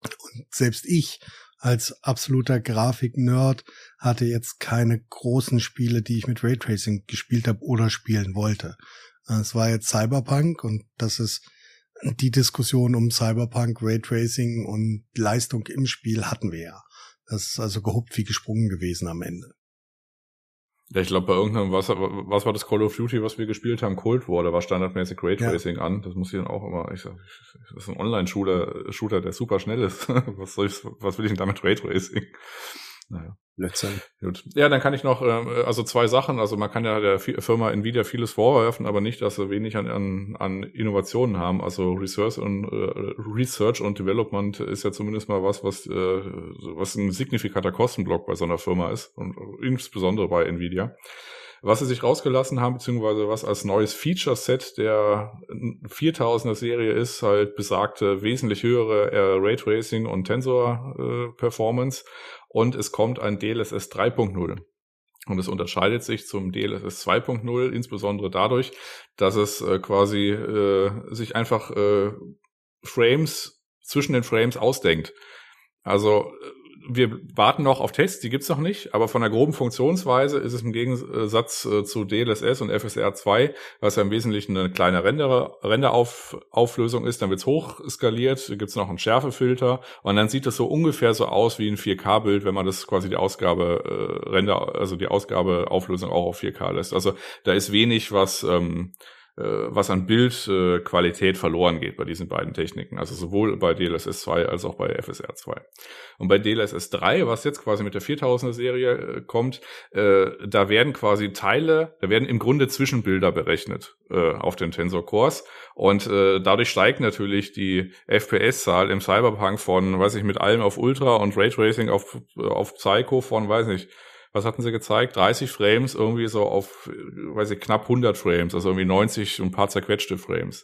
Und selbst ich als absoluter Grafik-Nerd hatte jetzt keine großen Spiele, die ich mit Raytracing gespielt habe oder spielen wollte. Es war jetzt Cyberpunk und das ist die Diskussion um Cyberpunk, Raytracing und Leistung im Spiel hatten wir ja. Das ist also gehuppt wie gesprungen gewesen am Ende. Ja, ich glaube, bei irgendeinem, was, was war das Call of Duty, was wir gespielt haben? Cold War, da war standardmäßig Raytracing ja. an. Das muss ich dann auch immer, ich sag, das ist ein Online-Shooter, Shooter, der super schnell ist. [laughs] was soll ich, was will ich denn damit Raytracing? Naja. Letztendlich. Gut. Ja, dann kann ich noch, äh, also zwei Sachen. Also man kann ja der Firma Nvidia vieles vorwerfen, aber nicht, dass sie wenig an, an, an Innovationen haben. Also Research und äh, Research und Development ist ja zumindest mal was, was, äh, was ein signifikanter Kostenblock bei so einer Firma ist und insbesondere bei Nvidia. Was sie sich rausgelassen haben, beziehungsweise was als neues Feature-Set der 4000er Serie ist, halt besagte wesentlich höhere äh, Raytracing und Tensor-Performance. Äh, und es kommt ein DLSS 3.0. Und es unterscheidet sich zum DLSS 2.0 insbesondere dadurch, dass es äh, quasi äh, sich einfach äh, Frames zwischen den Frames ausdenkt. Also äh, wir warten noch auf Tests, die gibt's noch nicht, aber von der groben Funktionsweise ist es im Gegensatz äh, zu DLSS und FSR 2, was ja im Wesentlichen eine kleine Render, Renderauflösung ist, dann wird's hoch skaliert, gibt's noch einen Schärfefilter und dann sieht es so ungefähr so aus wie ein 4K-Bild, wenn man das quasi die Ausgabe äh, Render, also die Ausgabeauflösung auch auf 4K lässt. Also da ist wenig, was ähm, äh, was an Bildqualität verloren geht bei diesen beiden Techniken. Also sowohl bei DLSS 2 als auch bei FSR 2. Und bei DLSS 3, was jetzt quasi mit der 4000er Serie äh, kommt, äh, da werden quasi Teile, da werden im Grunde Zwischenbilder berechnet äh, auf den Tensor Cores. Und äh, dadurch steigt natürlich die FPS-Zahl im Cyberpunk von, weiß ich, mit allem auf Ultra und Raytracing auf, auf Psycho von, weiß ich, was hatten sie gezeigt? 30 Frames irgendwie so auf, weiß ich, knapp 100 Frames, also irgendwie 90 und ein paar zerquetschte Frames.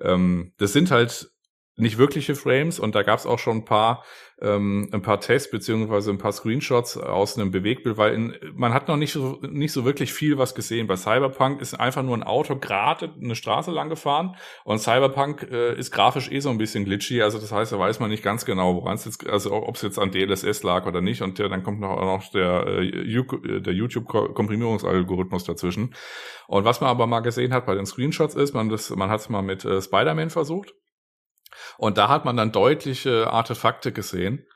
Ähm, das sind halt nicht wirkliche Frames und da gab es auch schon ein paar ähm, ein paar Tests beziehungsweise ein paar Screenshots aus einem Bewegtbild, weil in, man hat noch nicht so nicht so wirklich viel was gesehen. Bei Cyberpunk ist einfach nur ein Auto gerade eine Straße lang gefahren und Cyberpunk äh, ist grafisch eh so ein bisschen glitchy, also das heißt, da weiß man nicht ganz genau, woran es jetzt, also ob es jetzt an DLSS lag oder nicht und ja, dann kommt noch, noch der, äh, der YouTube-Komprimierungsalgorithmus dazwischen. Und was man aber mal gesehen hat bei den Screenshots ist, man man hat es mal mit äh, Spider-Man versucht und da hat man dann deutliche Artefakte gesehen.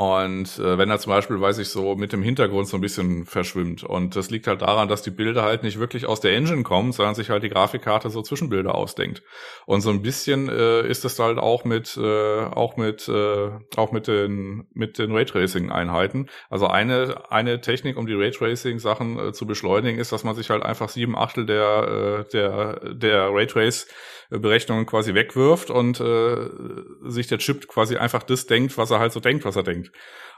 Und äh, wenn er zum Beispiel, weiß ich so, mit dem Hintergrund so ein bisschen verschwimmt. Und das liegt halt daran, dass die Bilder halt nicht wirklich aus der Engine kommen, sondern sich halt die Grafikkarte so Zwischenbilder ausdenkt. Und so ein bisschen äh, ist es halt auch mit äh, auch mit äh, auch mit den mit den Raytracing-Einheiten. Also eine eine Technik, um die Raytracing-Sachen äh, zu beschleunigen, ist, dass man sich halt einfach sieben Achtel der äh, der der Raytrace Berechnungen quasi wegwirft und äh, sich der Chip quasi einfach das denkt, was er halt so denkt, was er denkt.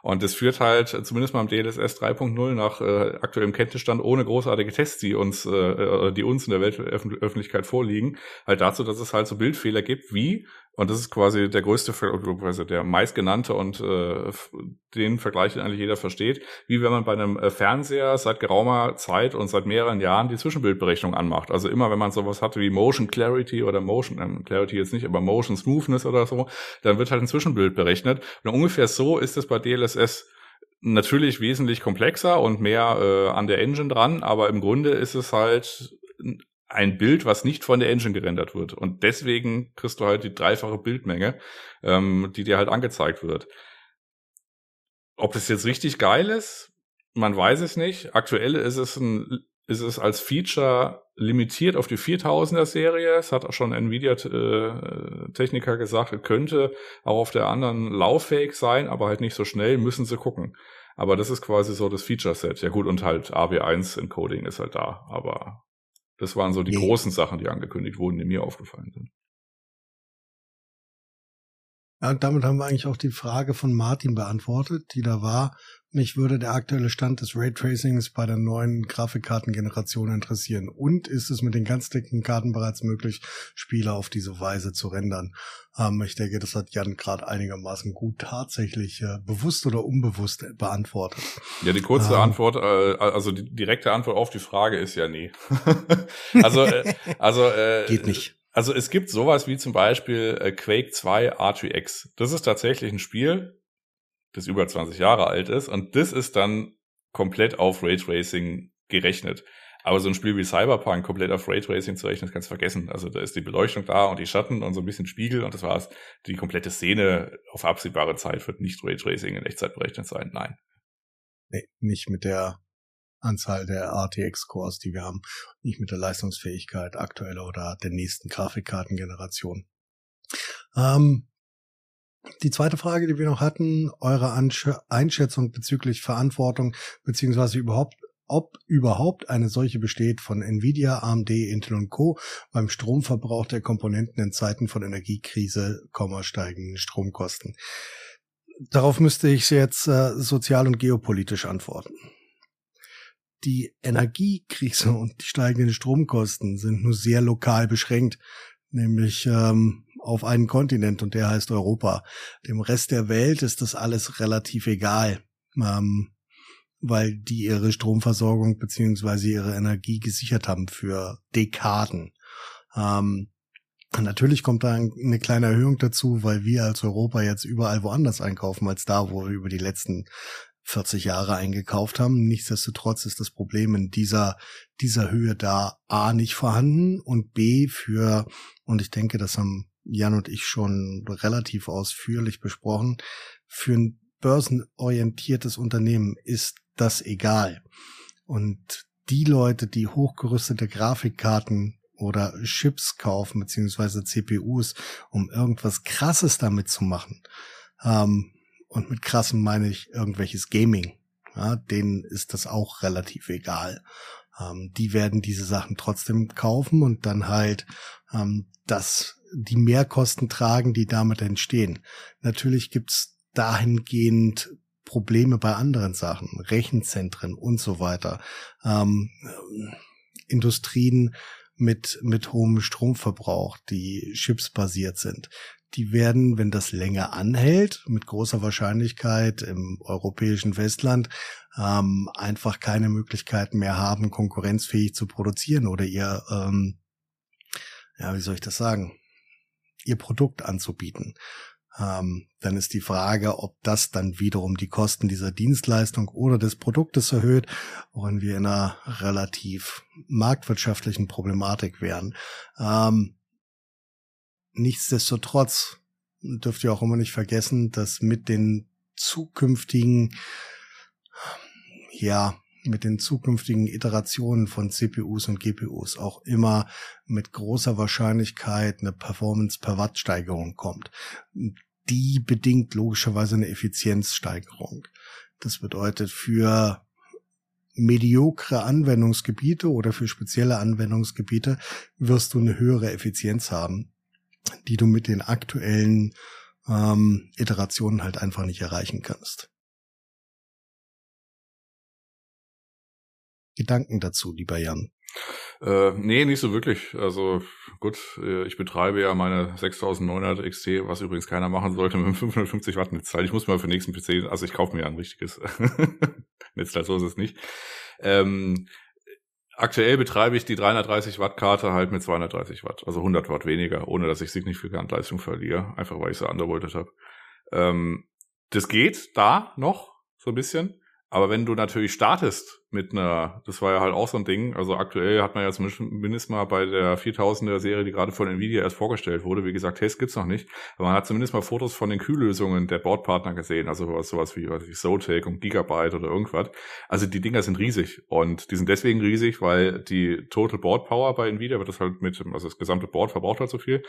Und das führt halt zumindest mal im DLSS 3.0 nach äh, aktuellem Kenntnisstand ohne großartige Tests, die uns, äh, äh die uns in der Weltöffentlichkeit vorliegen, halt dazu, dass es halt so Bildfehler gibt, wie und das ist quasi der größte, also der meistgenannte und äh, den Vergleich, den eigentlich jeder versteht, wie wenn man bei einem äh, Fernseher seit geraumer Zeit und seit mehreren Jahren die Zwischenbildberechnung anmacht. Also immer, wenn man sowas hatte wie Motion Clarity oder Motion, äh, Clarity jetzt nicht, aber Motion Smoothness oder so, dann wird halt ein Zwischenbild berechnet. Und ungefähr so ist es bei DLSS natürlich wesentlich komplexer und mehr äh, an der Engine dran, aber im Grunde ist es halt ein Bild, was nicht von der Engine gerendert wird. Und deswegen kriegst du halt die dreifache Bildmenge, ähm, die dir halt angezeigt wird. Ob es jetzt richtig geil ist, man weiß es nicht. Aktuell ist es ein, ist es als Feature limitiert auf die 4000er Serie. Es hat auch schon Nvidia äh, Techniker gesagt, es könnte auch auf der anderen lauffähig sein, aber halt nicht so schnell, müssen sie gucken. Aber das ist quasi so das Feature Set. Ja gut, und halt AW1 Encoding ist halt da, aber das waren so die nee. großen Sachen, die angekündigt wurden, die mir aufgefallen sind. Ja, und damit haben wir eigentlich auch die Frage von Martin beantwortet, die da war. Mich würde der aktuelle Stand des Raytracings bei der neuen Grafikkartengeneration interessieren. Und ist es mit den ganz dicken Karten bereits möglich, Spiele auf diese Weise zu rendern? Ähm, ich denke, das hat Jan gerade einigermaßen gut tatsächlich äh, bewusst oder unbewusst beantwortet. Ja, die kurze ähm, Antwort, äh, also die direkte Antwort auf die Frage ist ja nee. [laughs] also, äh, also äh, geht nicht. Also es gibt sowas wie zum Beispiel äh, Quake 2 R2X. Das ist tatsächlich ein Spiel, das über 20 Jahre alt ist und das ist dann komplett auf Raytracing gerechnet. Aber so ein Spiel wie Cyberpunk komplett auf Raytracing zu rechnen, das kannst du vergessen. Also da ist die Beleuchtung da und die Schatten und so ein bisschen Spiegel und das war's. Die komplette Szene auf absehbare Zeit wird nicht Raytracing in Echtzeit berechnet sein. Nein. Nee, nicht mit der Anzahl der RTX-Cores, die wir haben, nicht mit der Leistungsfähigkeit aktueller oder der nächsten Grafikkartengeneration. Ähm, die zweite Frage, die wir noch hatten, eure Einschätzung bezüglich Verantwortung beziehungsweise überhaupt ob überhaupt eine solche besteht von Nvidia, AMD, Intel und Co. beim Stromverbrauch der Komponenten in Zeiten von Energiekrise, steigenden Stromkosten. Darauf müsste ich jetzt äh, sozial und geopolitisch antworten. Die Energiekrise [laughs] und die steigenden Stromkosten sind nur sehr lokal beschränkt, nämlich ähm, auf einen Kontinent und der heißt Europa. Dem Rest der Welt ist das alles relativ egal, ähm, weil die ihre Stromversorgung beziehungsweise ihre Energie gesichert haben für Dekaden. Ähm, Natürlich kommt da eine kleine Erhöhung dazu, weil wir als Europa jetzt überall woanders einkaufen als da, wo wir über die letzten 40 Jahre eingekauft haben. Nichtsdestotrotz ist das Problem in dieser, dieser Höhe da A nicht vorhanden und B für, und ich denke, das haben Jan und ich schon relativ ausführlich besprochen, für ein börsenorientiertes Unternehmen ist das egal. Und die Leute, die hochgerüstete Grafikkarten oder Chips kaufen, beziehungsweise CPUs, um irgendwas krasses damit zu machen, ähm, und mit krassem meine ich irgendwelches Gaming. Ja, denen ist das auch relativ egal. Ähm, die werden diese Sachen trotzdem kaufen und dann halt ähm, das, die Mehrkosten tragen, die damit entstehen. Natürlich gibt's dahingehend Probleme bei anderen Sachen, Rechenzentren und so weiter. Ähm, Industrien mit, mit hohem Stromverbrauch, die chipsbasiert sind die werden, wenn das länger anhält, mit großer Wahrscheinlichkeit im europäischen Festland ähm, einfach keine Möglichkeiten mehr haben, konkurrenzfähig zu produzieren oder ihr, ähm, ja, wie soll ich das sagen, ihr Produkt anzubieten. Ähm, dann ist die Frage, ob das dann wiederum die Kosten dieser Dienstleistung oder des Produktes erhöht, worin wir in einer relativ marktwirtschaftlichen Problematik wären. Ähm, Nichtsdestotrotz dürft ihr auch immer nicht vergessen, dass mit den zukünftigen, ja, mit den zukünftigen Iterationen von CPUs und GPUs auch immer mit großer Wahrscheinlichkeit eine Performance per Watt Steigerung kommt. Die bedingt logischerweise eine Effizienzsteigerung. Das bedeutet für mediokre Anwendungsgebiete oder für spezielle Anwendungsgebiete wirst du eine höhere Effizienz haben die du mit den aktuellen ähm, Iterationen halt einfach nicht erreichen kannst. Gedanken dazu, lieber Jan? Äh, nee, nicht so wirklich. Also gut, äh, ich betreibe ja meine 6900 XT, was übrigens keiner machen sollte, mit einem 550 Watt Netzteil. Ich muss mal für den nächsten PC, also ich kaufe mir ein richtiges [laughs] Netzteil, so ist es nicht. Ähm, aktuell betreibe ich die 330 Watt Karte halt mit 230 Watt, also 100 Watt weniger, ohne dass ich signifikant Leistung verliere, einfach weil ich so undervoltet habe. Ähm, das geht da noch so ein bisschen, aber wenn du natürlich startest mit einer, das war ja halt auch so ein Ding, also aktuell hat man ja zumindest mal bei der 4000er Serie, die gerade von Nvidia erst vorgestellt wurde, wie gesagt, Tests gibt's noch nicht, aber man hat zumindest mal Fotos von den Kühllösungen der Bordpartner gesehen, also sowas, sowas wie, weiß ich, Zotac und Gigabyte oder irgendwas. Also die Dinger sind riesig und die sind deswegen riesig, weil die Total Board Power bei Nvidia wird das halt mit, also das gesamte Board verbraucht halt so viel.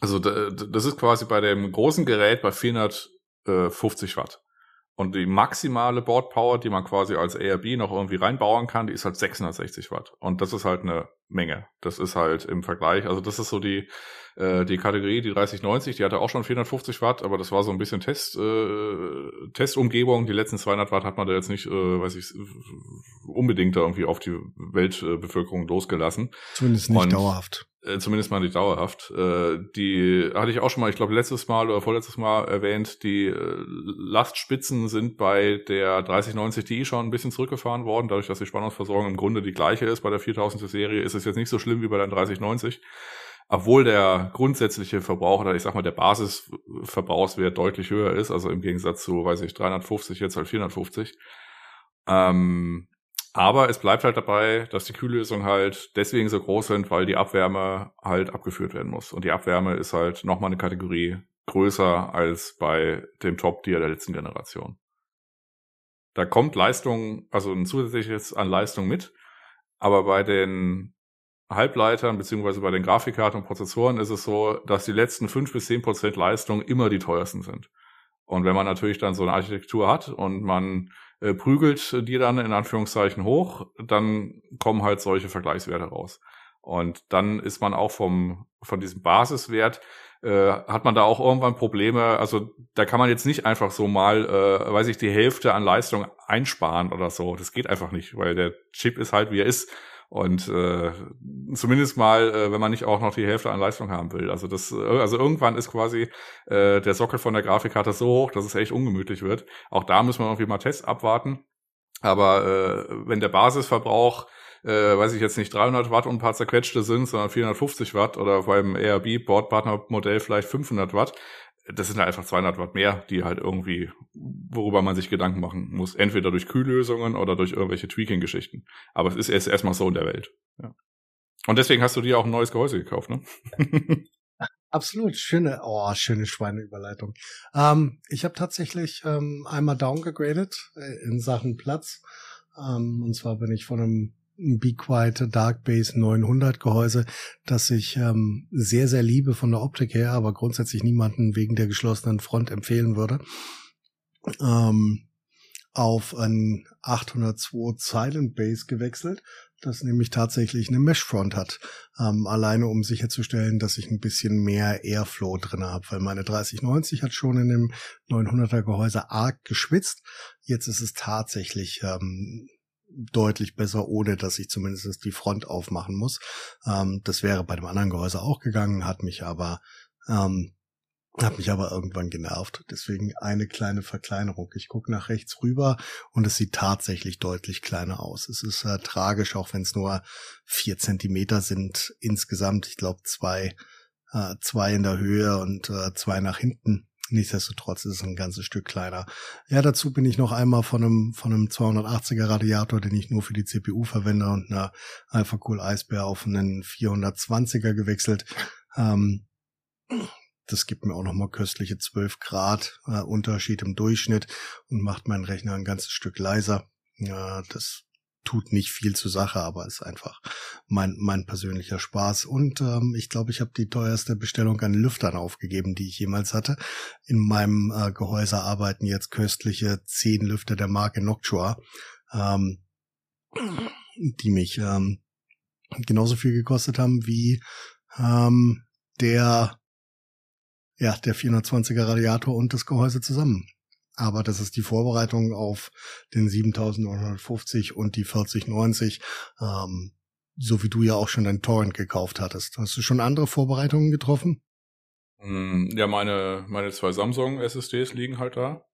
Also das ist quasi bei dem großen Gerät bei 450 Watt. Und die maximale Board Power, die man quasi als ARB noch irgendwie reinbauen kann, die ist halt 660 Watt. Und das ist halt eine Menge. Das ist halt im Vergleich, also das ist so die, äh, die Kategorie, die 3090, die hatte auch schon 450 Watt, aber das war so ein bisschen Test, äh, Testumgebung. Die letzten 200 Watt hat man da jetzt nicht, äh, weiß ich, unbedingt da irgendwie auf die Weltbevölkerung losgelassen. Zumindest nicht Und, dauerhaft äh, zumindest mal nicht dauerhaft. Äh, die hatte ich auch schon mal, ich glaube letztes Mal oder vorletztes Mal erwähnt, die äh, Lastspitzen sind bei der 3090 Ti schon ein bisschen zurückgefahren worden, dadurch, dass die Spannungsversorgung im Grunde die gleiche ist bei der 4000 Serie, ist es jetzt nicht so schlimm wie bei der 3090. Obwohl der grundsätzliche Verbrauch, oder ich sag mal, der Basisverbrauchswert deutlich höher ist, also im Gegensatz zu, weiß ich, 350, jetzt halt 450. Ähm, aber es bleibt halt dabei, dass die Kühllösungen halt deswegen so groß sind, weil die Abwärme halt abgeführt werden muss. Und die Abwärme ist halt nochmal eine Kategorie größer als bei dem Top-Tier der letzten Generation. Da kommt Leistung, also ein zusätzliches an Leistung mit. Aber bei den Halbleitern beziehungsweise bei den Grafikkarten und Prozessoren ist es so, dass die letzten fünf bis zehn Prozent Leistung immer die teuersten sind. Und wenn man natürlich dann so eine Architektur hat und man äh, prügelt die dann in Anführungszeichen hoch, dann kommen halt solche Vergleichswerte raus. Und dann ist man auch vom, von diesem Basiswert, äh, hat man da auch irgendwann Probleme. Also da kann man jetzt nicht einfach so mal, äh, weiß ich, die Hälfte an Leistung einsparen oder so. Das geht einfach nicht, weil der Chip ist halt, wie er ist. Und äh, zumindest mal, äh, wenn man nicht auch noch die Hälfte an Leistung haben will. Also das, äh, also irgendwann ist quasi äh, der Sockel von der Grafikkarte so hoch, dass es echt ungemütlich wird. Auch da müssen wir irgendwie mal Tests abwarten. Aber äh, wenn der Basisverbrauch äh, weiß ich jetzt nicht, 300 Watt und ein paar zerquetschte sind, sondern 450 Watt oder beim ARB Boardpartner Modell vielleicht 500 Watt. Das sind halt einfach 200 Watt mehr, die halt irgendwie, worüber man sich Gedanken machen muss. Entweder durch Kühllösungen oder durch irgendwelche Tweaking-Geschichten. Aber es ist erst erstmal so in der Welt. Ja. Und deswegen hast du dir auch ein neues Gehäuse gekauft, ne? [laughs] Absolut, schöne, oh, schöne Schweineüberleitung. Ähm, ich habe tatsächlich ähm, einmal downgegradet äh, in Sachen Platz. Ähm, und zwar bin ich von einem Be Quiet Dark Base 900 Gehäuse, das ich ähm, sehr, sehr liebe von der Optik her, aber grundsätzlich niemanden wegen der geschlossenen Front empfehlen würde. Ähm, auf ein 802 Silent Base gewechselt, das nämlich tatsächlich eine Mesh Front hat. Ähm, alleine um sicherzustellen, dass ich ein bisschen mehr Airflow drin habe, weil meine 3090 hat schon in dem 900er Gehäuse arg geschwitzt. Jetzt ist es tatsächlich ähm, deutlich besser, ohne dass ich zumindest die Front aufmachen muss. Ähm, das wäre bei dem anderen Gehäuse auch gegangen, hat mich aber ähm, hat mich aber irgendwann genervt. Deswegen eine kleine Verkleinerung. Ich gucke nach rechts rüber und es sieht tatsächlich deutlich kleiner aus. Es ist äh, tragisch, auch wenn es nur vier Zentimeter sind insgesamt. Ich glaube zwei, äh, zwei in der Höhe und äh, zwei nach hinten. Nichtsdestotrotz ist es ein ganzes Stück kleiner. Ja, dazu bin ich noch einmal von einem, von einem 280er Radiator, den ich nur für die CPU verwende und einer Alpha Cool Eisbär auf einen 420er gewechselt. Ähm, das gibt mir auch nochmal köstliche 12 Grad äh, Unterschied im Durchschnitt und macht meinen Rechner ein ganzes Stück leiser. Ja, das tut nicht viel zur Sache, aber ist einfach mein, mein persönlicher Spaß. Und ähm, ich glaube, ich habe die teuerste Bestellung an Lüftern aufgegeben, die ich jemals hatte. In meinem äh, Gehäuse arbeiten jetzt köstliche zehn Lüfter der Marke Noctua, ähm, die mich ähm, genauso viel gekostet haben wie ähm, der ja, der 420er Radiator und das Gehäuse zusammen. Aber das ist die Vorbereitung auf den 7950 und die 4090, ähm, so wie du ja auch schon dein Torrent gekauft hattest. Hast du schon andere Vorbereitungen getroffen? Hm, ja, meine, meine zwei Samsung SSDs liegen halt da.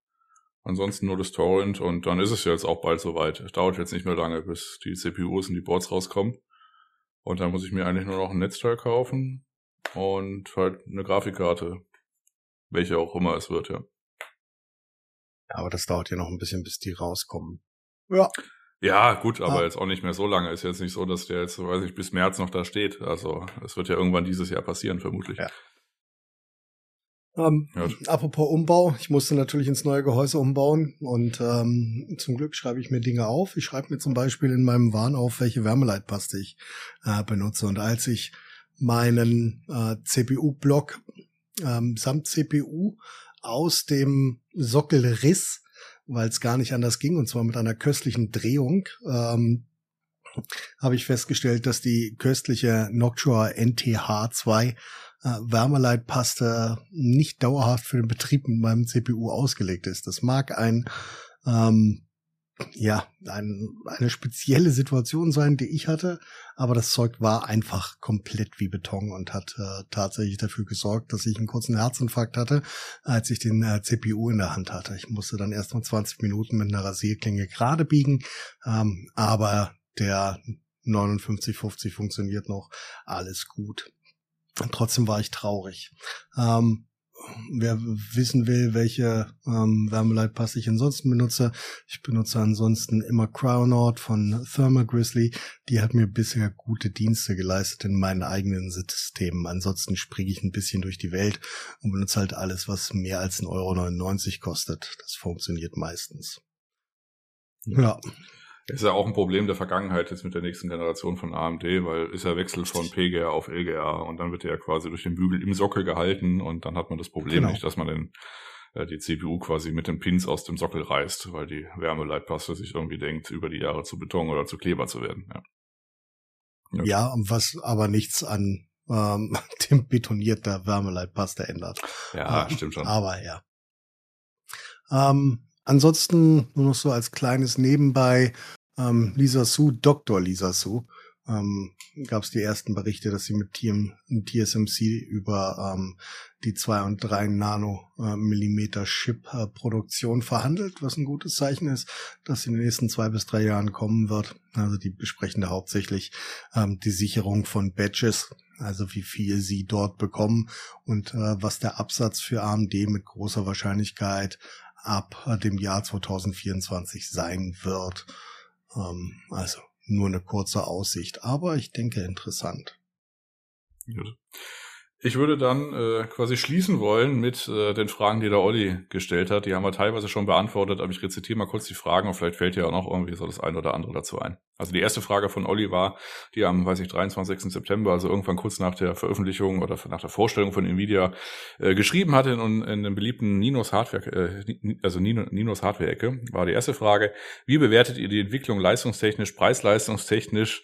Ansonsten nur das Torrent und dann ist es jetzt auch bald soweit. Es dauert jetzt nicht mehr lange, bis die CPUs und die Boards rauskommen. Und dann muss ich mir eigentlich nur noch ein Netzteil kaufen und halt eine Grafikkarte welche auch immer es wird, ja. Aber das dauert ja noch ein bisschen, bis die rauskommen. Ja. Ja, gut, aber ah. jetzt auch nicht mehr so lange. Ist jetzt nicht so, dass der jetzt, weiß ich, bis März noch da steht. Also, es wird ja irgendwann dieses Jahr passieren, vermutlich. Ja. Ähm, ja. Apropos Umbau, ich musste natürlich ins neue Gehäuse umbauen und ähm, zum Glück schreibe ich mir Dinge auf. Ich schreibe mir zum Beispiel in meinem Warn auf, welche Wärmeleitpaste ich äh, benutze. Und als ich meinen äh, CPU-Block ähm, samt CPU aus dem Sockel riss, weil es gar nicht anders ging, und zwar mit einer köstlichen Drehung, ähm, habe ich festgestellt, dass die köstliche Noctua NTH2 äh, Wärmeleitpaste nicht dauerhaft für den Betrieb mit meinem CPU ausgelegt ist. Das mag ein ähm, ja, ein, eine spezielle Situation sein, die ich hatte, aber das Zeug war einfach komplett wie Beton und hat äh, tatsächlich dafür gesorgt, dass ich einen kurzen Herzinfarkt hatte, als ich den äh, CPU in der Hand hatte. Ich musste dann erst mal 20 Minuten mit einer Rasierklinge gerade biegen, ähm, aber der 5950 funktioniert noch, alles gut. Und trotzdem war ich traurig. Ähm, wer wissen will, welche ähm, Wärmeleitpaste ich ansonsten benutze, ich benutze ansonsten immer Crownaut von Thermal Grizzly. Die hat mir bisher gute Dienste geleistet in meinen eigenen Systemen. Ansonsten springe ich ein bisschen durch die Welt und benutze halt alles, was mehr als 1,99 Euro kostet. Das funktioniert meistens. Ja. Ist ja auch ein Problem der Vergangenheit jetzt mit der nächsten Generation von AMD, weil ist ja Wechsel von PGA auf LGA und dann wird der ja quasi durch den Bügel im Sockel gehalten und dann hat man das Problem genau. nicht, dass man den, äh, die CPU quasi mit den Pins aus dem Sockel reißt, weil die Wärmeleitpaste sich irgendwie denkt, über die Jahre zu Beton oder zu Kleber zu werden. Ja, ja. ja was aber nichts an ähm, [laughs] dem betonierter Wärmeleitpaste ändert. Ja, äh, stimmt schon. Aber ja. Ähm, Ansonsten nur noch so als kleines Nebenbei ähm, Lisa Su, Dr. Lisa Su. ähm, gab es die ersten Berichte, dass sie mit TM, TSMC über ähm, die zwei und drei Nanomillimeter Chip-Produktion verhandelt, was ein gutes Zeichen ist, dass in den nächsten zwei bis drei Jahren kommen wird. Also die besprechen da hauptsächlich ähm, die Sicherung von Batches, also wie viel sie dort bekommen und äh, was der Absatz für AMD mit großer Wahrscheinlichkeit ab dem Jahr 2024 sein wird. Ähm, also nur eine kurze Aussicht, aber ich denke interessant. Gut. Ich würde dann äh, quasi schließen wollen mit äh, den Fragen, die der Olli gestellt hat. Die haben wir teilweise schon beantwortet, aber ich rezitiere mal kurz die Fragen und vielleicht fällt ja auch noch irgendwie so das eine oder andere dazu ein. Also die erste Frage von Olli war, die am, weiß ich, 23. September, also irgendwann kurz nach der Veröffentlichung oder nach der Vorstellung von Nvidia, äh, geschrieben hat in, in dem beliebten Ninos Hardware, äh, also Ninos Hardware-Ecke, war die erste Frage. Wie bewertet ihr die Entwicklung leistungstechnisch, preisleistungstechnisch,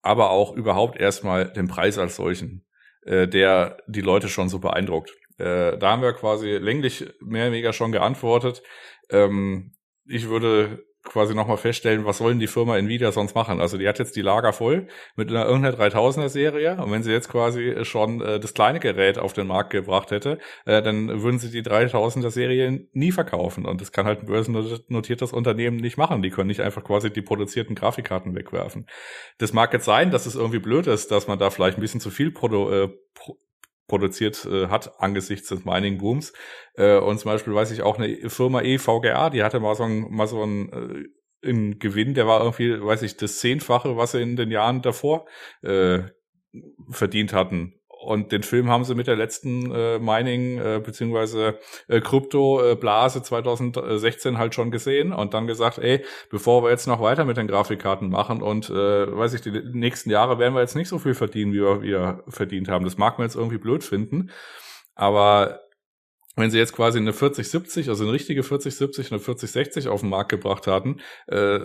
aber auch überhaupt erstmal den Preis als solchen? Äh, der die Leute schon so beeindruckt. Äh, da haben wir quasi länglich mehr oder weniger schon geantwortet. Ähm, ich würde quasi nochmal feststellen, was sollen die Firma Nvidia sonst machen? Also die hat jetzt die Lager voll mit einer irgendeiner 3000er Serie und wenn sie jetzt quasi schon äh, das kleine Gerät auf den Markt gebracht hätte, äh, dann würden sie die 3000er Serie nie verkaufen und das kann halt ein börsennotiertes Unternehmen nicht machen. Die können nicht einfach quasi die produzierten Grafikkarten wegwerfen. Das mag jetzt sein, dass es irgendwie blöd ist, dass man da vielleicht ein bisschen zu viel Produ äh, produziert äh, hat angesichts des Mining Booms. Äh, und zum Beispiel weiß ich auch eine Firma EVGA, die hatte mal so ein, mal so ein äh, ein Gewinn, der war irgendwie, weiß ich, das Zehnfache, was sie in den Jahren davor äh, verdient hatten. Und den Film haben sie mit der letzten äh, Mining äh, beziehungsweise äh, Krypto-Blase äh, 2016 halt schon gesehen und dann gesagt, ey, bevor wir jetzt noch weiter mit den Grafikkarten machen und äh, weiß ich, die nächsten Jahre werden wir jetzt nicht so viel verdienen, wie wir, wir verdient haben. Das mag man jetzt irgendwie blöd finden, aber wenn sie jetzt quasi eine 4070, also eine richtige 4070, eine 4060 auf den Markt gebracht hatten, äh,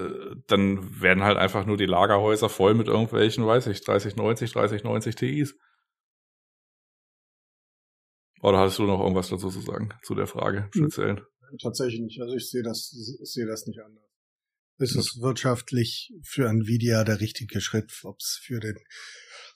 dann werden halt einfach nur die Lagerhäuser voll mit irgendwelchen, weiß ich, 3090, 3090 Ti's. Oder hast du noch irgendwas dazu zu sagen, zu der Frage speziell? Tatsächlich nicht. Also ich sehe das, ich sehe das nicht anders. Es ist wirtschaftlich für Nvidia der richtige Schritt. Ob es für den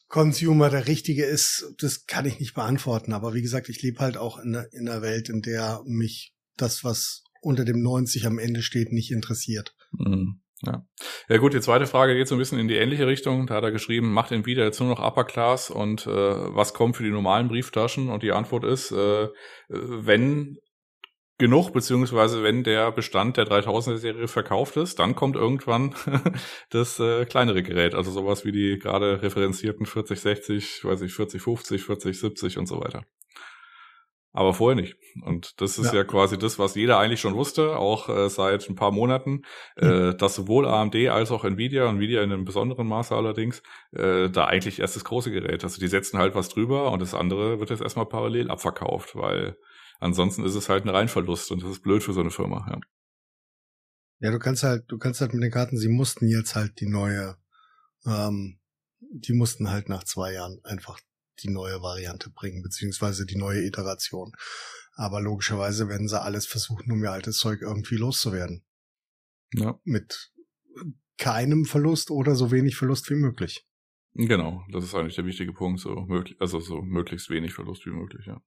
Consumer der richtige ist, das kann ich nicht beantworten. Aber wie gesagt, ich lebe halt auch in, in einer Welt, in der mich das, was unter dem 90 am Ende steht, nicht interessiert. Mhm. Ja. ja gut, die zweite Frage geht so ein bisschen in die ähnliche Richtung. Da hat er geschrieben, macht Nvidia jetzt nur noch Upper Class und äh, was kommt für die normalen Brieftaschen? Und die Antwort ist, äh, wenn genug, beziehungsweise wenn der Bestand der 3000er Serie verkauft ist, dann kommt irgendwann [laughs] das äh, kleinere Gerät, also sowas wie die gerade referenzierten 4060, weiß ich, 4050, 4070 und so weiter. Aber vorher nicht. Und das ist ja. ja, quasi das, was jeder eigentlich schon wusste, auch äh, seit ein paar Monaten, äh, dass sowohl AMD als auch Nvidia, Nvidia in einem besonderen Maße allerdings, äh, da eigentlich erst das große Gerät. Also die setzen halt was drüber und das andere wird jetzt erstmal parallel abverkauft, weil ansonsten ist es halt ein Reinverlust und das ist blöd für so eine Firma, ja. Ja, du kannst halt, du kannst halt mit den Karten, sie mussten jetzt halt die neue, ähm, die mussten halt nach zwei Jahren einfach die neue Variante bringen, beziehungsweise die neue Iteration. Aber logischerweise werden sie alles versuchen, um ihr altes Zeug irgendwie loszuwerden. Ja. Mit keinem Verlust oder so wenig Verlust wie möglich. Genau, das ist eigentlich der wichtige Punkt, so möglich, also so möglichst wenig Verlust wie möglich, ja.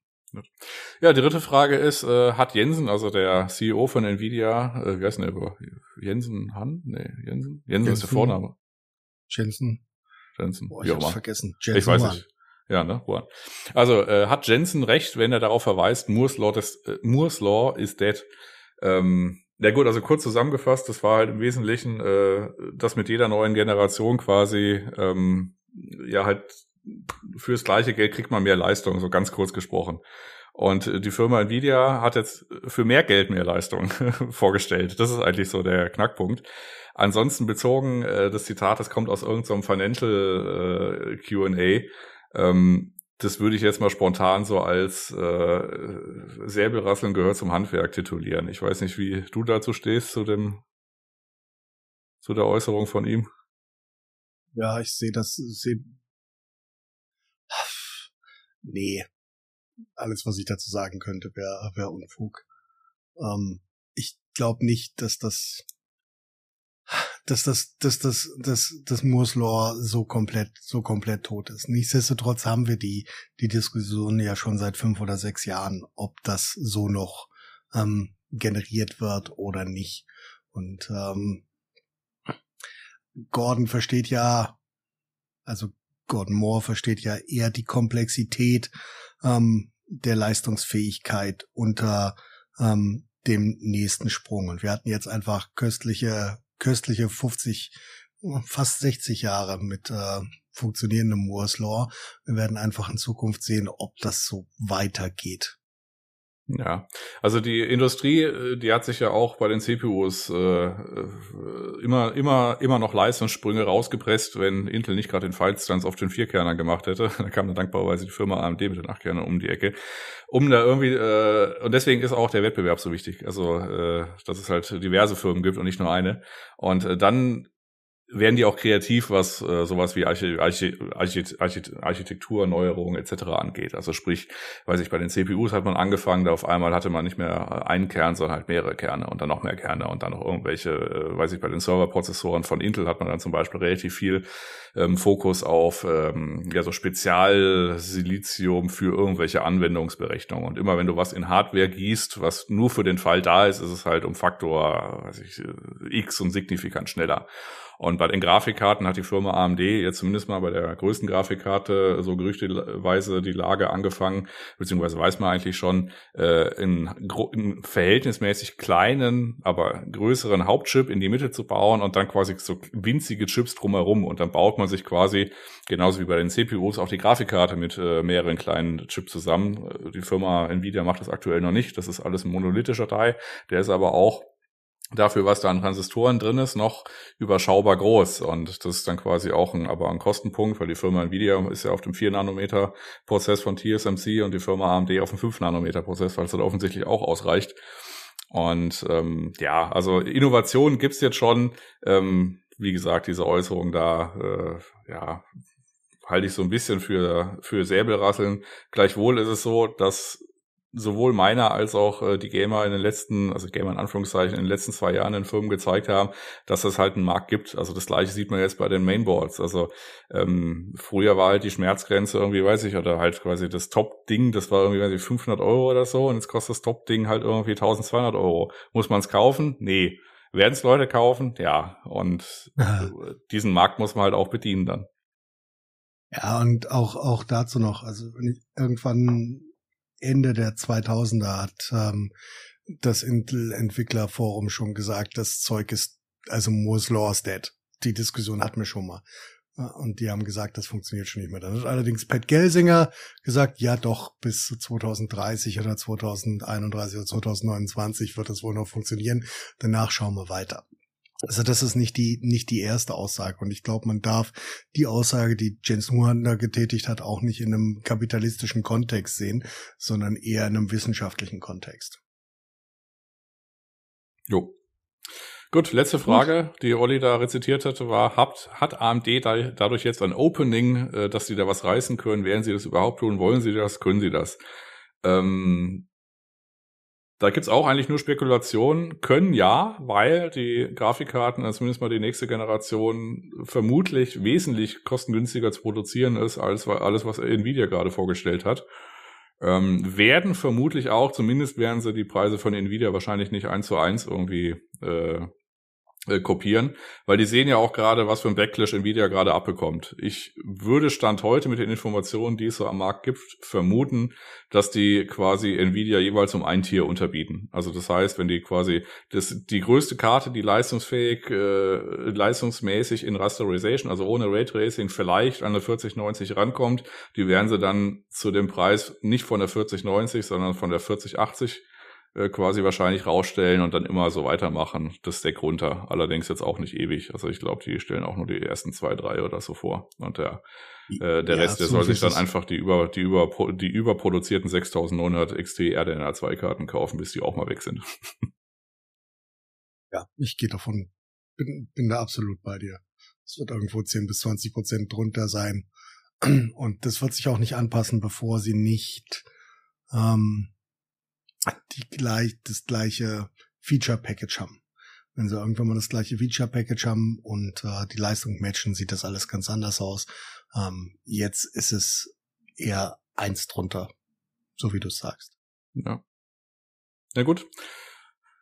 Ja, die dritte Frage ist, äh, hat Jensen, also der CEO von Nvidia, äh, wie heißt denn der? Jensen Han? Nee, Jensen? Jensen, Jensen ist der Vorname. Jensen. Jensen. Boah, ich hab's vergessen. Jensen ich weiß nicht. Ja, ne? Also äh, hat Jensen recht, wenn er darauf verweist, Moore's Law, ist, äh, Moore's Law is dead. Ähm, ja gut, also kurz zusammengefasst, das war halt im Wesentlichen, äh, dass mit jeder neuen Generation quasi ähm, ja halt fürs gleiche Geld kriegt man mehr Leistung, so ganz kurz gesprochen. Und die Firma Nvidia hat jetzt für mehr Geld mehr Leistung [laughs] vorgestellt. Das ist eigentlich so der Knackpunkt. Ansonsten bezogen, äh, das Zitat, das kommt aus irgendeinem Financial äh, Q&A, ähm, das würde ich jetzt mal spontan so als äh, Säbelrasseln gehört zum Handwerk titulieren. Ich weiß nicht, wie du dazu stehst, zu dem, zu der Äußerung von ihm. Ja, ich sehe das, sehe. Nee. Alles, was ich dazu sagen könnte, wäre wär Unfug. Ähm, ich glaube nicht, dass das dass das, dass das, dass das Moore's Law so komplett, so komplett tot ist. Nichtsdestotrotz haben wir die, die Diskussion ja schon seit fünf oder sechs Jahren, ob das so noch ähm, generiert wird oder nicht. Und ähm, Gordon versteht ja, also Gordon Moore versteht ja eher die Komplexität ähm, der Leistungsfähigkeit unter ähm, dem nächsten Sprung. Und wir hatten jetzt einfach köstliche, köstliche 50, fast 60 Jahre mit äh, funktionierendem Moore's Law. Wir werden einfach in Zukunft sehen, ob das so weitergeht. Ja, also die Industrie, äh, die hat sich ja auch bei den CPUs äh, äh, immer, immer, immer noch Leistungssprünge rausgepresst, wenn Intel nicht gerade den Fallstanz auf den Vierkerner gemacht hätte. [laughs] Da kam dann dankbarerweise die Firma AMD mit den Achtkernern um die Ecke. Um da irgendwie, äh, und deswegen ist auch der Wettbewerb so wichtig. Also, äh, dass es halt diverse Firmen gibt und nicht nur eine. Und äh, dann werden die auch kreativ, was äh, sowas wie Archi Archi Archi Architektur, Neuerungen etc. angeht. Also sprich, weiß ich, bei den CPUs hat man angefangen, da auf einmal hatte man nicht mehr einen Kern, sondern halt mehrere Kerne und dann noch mehr Kerne und dann noch irgendwelche, äh, weiß ich, bei den Serverprozessoren von Intel hat man dann zum Beispiel relativ viel ähm, Fokus auf ähm, ja so Spezialsilizium für irgendwelche Anwendungsberechnungen. Und immer wenn du was in Hardware gießt, was nur für den Fall da ist, ist es halt um Faktor, weiß ich, äh, X und signifikant schneller. Und bei den Grafikkarten hat die Firma AMD jetzt zumindest mal bei der größten Grafikkarte so gerüchteweise die Lage angefangen, beziehungsweise weiß man eigentlich schon, äh, in, in verhältnismäßig kleinen, aber größeren Hauptchip in die Mitte zu bauen und dann quasi so winzige Chips drumherum. Und dann baut man sich quasi, genauso wie bei den CPUs, auch die Grafikkarte mit äh, mehreren kleinen Chips zusammen. Die Firma Nvidia macht das aktuell noch nicht. Das ist alles ein monolithischer Teil. Der ist aber auch dafür, was da an Transistoren drin ist, noch überschaubar groß. Und das ist dann quasi auch ein, aber ein Kostenpunkt, weil die Firma Nvidia ist ja auf dem 4-Nanometer-Prozess von TSMC und die Firma AMD auf dem 5-Nanometer-Prozess, weil es dann offensichtlich auch ausreicht. Und ähm, ja, also Innovationen gibt's jetzt schon. Ähm, wie gesagt, diese Äußerung da, äh, ja, halte ich so ein bisschen für, für Säbelrasseln. Gleichwohl ist es so, dass sowohl meiner als auch äh, die Gamer in den letzten, also Gamer in Anführungszeichen, in den letzten zwei Jahren in Firmen gezeigt haben, dass es halt einen Markt gibt. Also das gleiche sieht man jetzt bei den Mainboards. Also ähm, früher war halt die Schmerzgrenze irgendwie, weiß ich, oder halt quasi das Top-Ding, das war irgendwie, weiß ich, 500 Euro oder so und jetzt kostet das Top-Ding halt irgendwie 1200 Euro. Muss man es kaufen? Nee. Werden es Leute kaufen? Ja. Und [laughs] diesen Markt muss man halt auch bedienen dann. Ja, und auch, auch dazu noch, also wenn ich irgendwann Ende der 2000er hat ähm, das Intel-Entwicklerforum schon gesagt, das Zeug ist, also Moore's Law is dead. Die Diskussion hatten wir schon mal. Und die haben gesagt, das funktioniert schon nicht mehr. Dann hat allerdings Pat Gelsinger gesagt, ja doch, bis 2030 oder 2031 oder 2029 wird das wohl noch funktionieren. Danach schauen wir weiter. Also das ist nicht die nicht die erste Aussage und ich glaube, man darf die Aussage, die Jens Nuhander getätigt hat, auch nicht in einem kapitalistischen Kontext sehen, sondern eher in einem wissenschaftlichen Kontext. Jo. Gut, letzte Frage, Gut. die Olli da rezitiert hatte, war, hat, hat AMD da, dadurch jetzt ein Opening, äh, dass sie da was reißen können? Werden sie das überhaupt tun? Wollen sie das? Können sie das? Ähm, da gibt's auch eigentlich nur Spekulationen. Können ja, weil die Grafikkarten, also zumindest mal die nächste Generation, vermutlich wesentlich kostengünstiger zu produzieren ist, als alles, was Nvidia gerade vorgestellt hat. Ähm, werden vermutlich auch, zumindest werden sie die Preise von Nvidia wahrscheinlich nicht eins zu eins irgendwie äh, äh, kopieren, weil die sehen ja auch gerade, was für ein Backlash Nvidia gerade abbekommt. Ich würde Stand heute mit den Informationen, die es so am Markt gibt, vermuten, dass die quasi Nvidia jeweils um ein Tier unterbieten. Also das heißt, wenn die quasi das, die größte Karte, die leistungsfähig, äh, leistungsmäßig in Rasterization, also ohne Raytracing, vielleicht an der 4090 rankommt, die werden sie dann zu dem Preis nicht von der 4090, sondern von der 4080 äh, quasi wahrscheinlich rausstellen und dann immer so weitermachen, das Deck runter. Allerdings jetzt auch nicht ewig. Also ich glaube, die stellen auch nur die ersten zwei, drei oder so vor. Und der, äh, der ja, Rest, der soll sich dann einfach die über, die über, die überproduzierten 6900 XT RDNA 2 Karten kaufen, bis die auch mal weg sind. ja, ich gehe davon, bin, bin da absolut bei dir. Es wird irgendwo 10 bis 20 Prozent drunter sein. Und das wird sich auch nicht anpassen, bevor sie nicht ähm, die gleich, das gleiche Feature Package haben. Wenn sie irgendwann mal das gleiche Feature-Package haben und äh, die Leistung matchen, sieht das alles ganz anders aus. Ähm, jetzt ist es eher eins drunter, so wie du sagst. Ja. Na gut.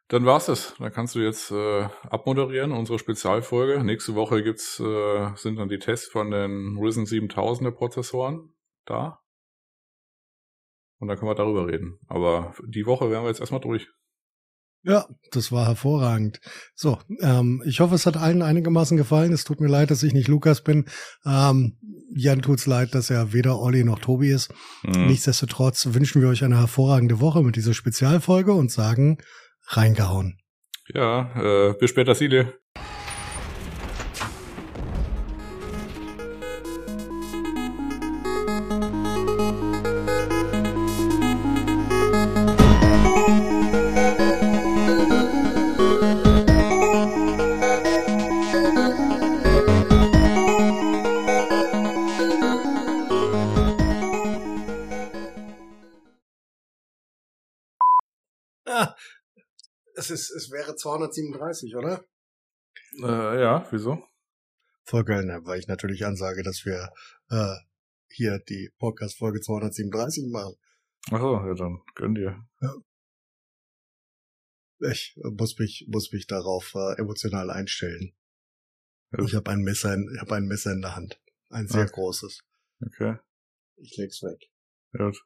Dann war's es. Dann kannst du jetzt äh, abmoderieren, unsere Spezialfolge. Nächste Woche gibt's, äh, sind dann die Tests von den Risen 7000er Prozessoren da. Und dann können wir darüber reden. Aber die Woche wären wir jetzt erstmal durch. Ja, das war hervorragend. So, ähm, ich hoffe, es hat allen einigermaßen gefallen. Es tut mir leid, dass ich nicht Lukas bin. Ähm, Jan tut's leid, dass er weder Olli noch Tobi ist. Mhm. Nichtsdestotrotz wünschen wir euch eine hervorragende Woche mit dieser Spezialfolge und sagen, reingehauen. Ja, äh, bis später, Siede. Es, es wäre 237, oder? Äh, ja, wieso? Voll geil, ne, weil ich natürlich ansage, dass wir äh, hier die Podcast-Folge 237 machen. Achso, ja, dann gönn dir. Ja. Ich muss mich, muss mich darauf äh, emotional einstellen. Ja. Ich habe ein Messer, in, ich habe ein Messer in der Hand. Ein sehr okay. großes. Okay. Ich leg's weg. Gut.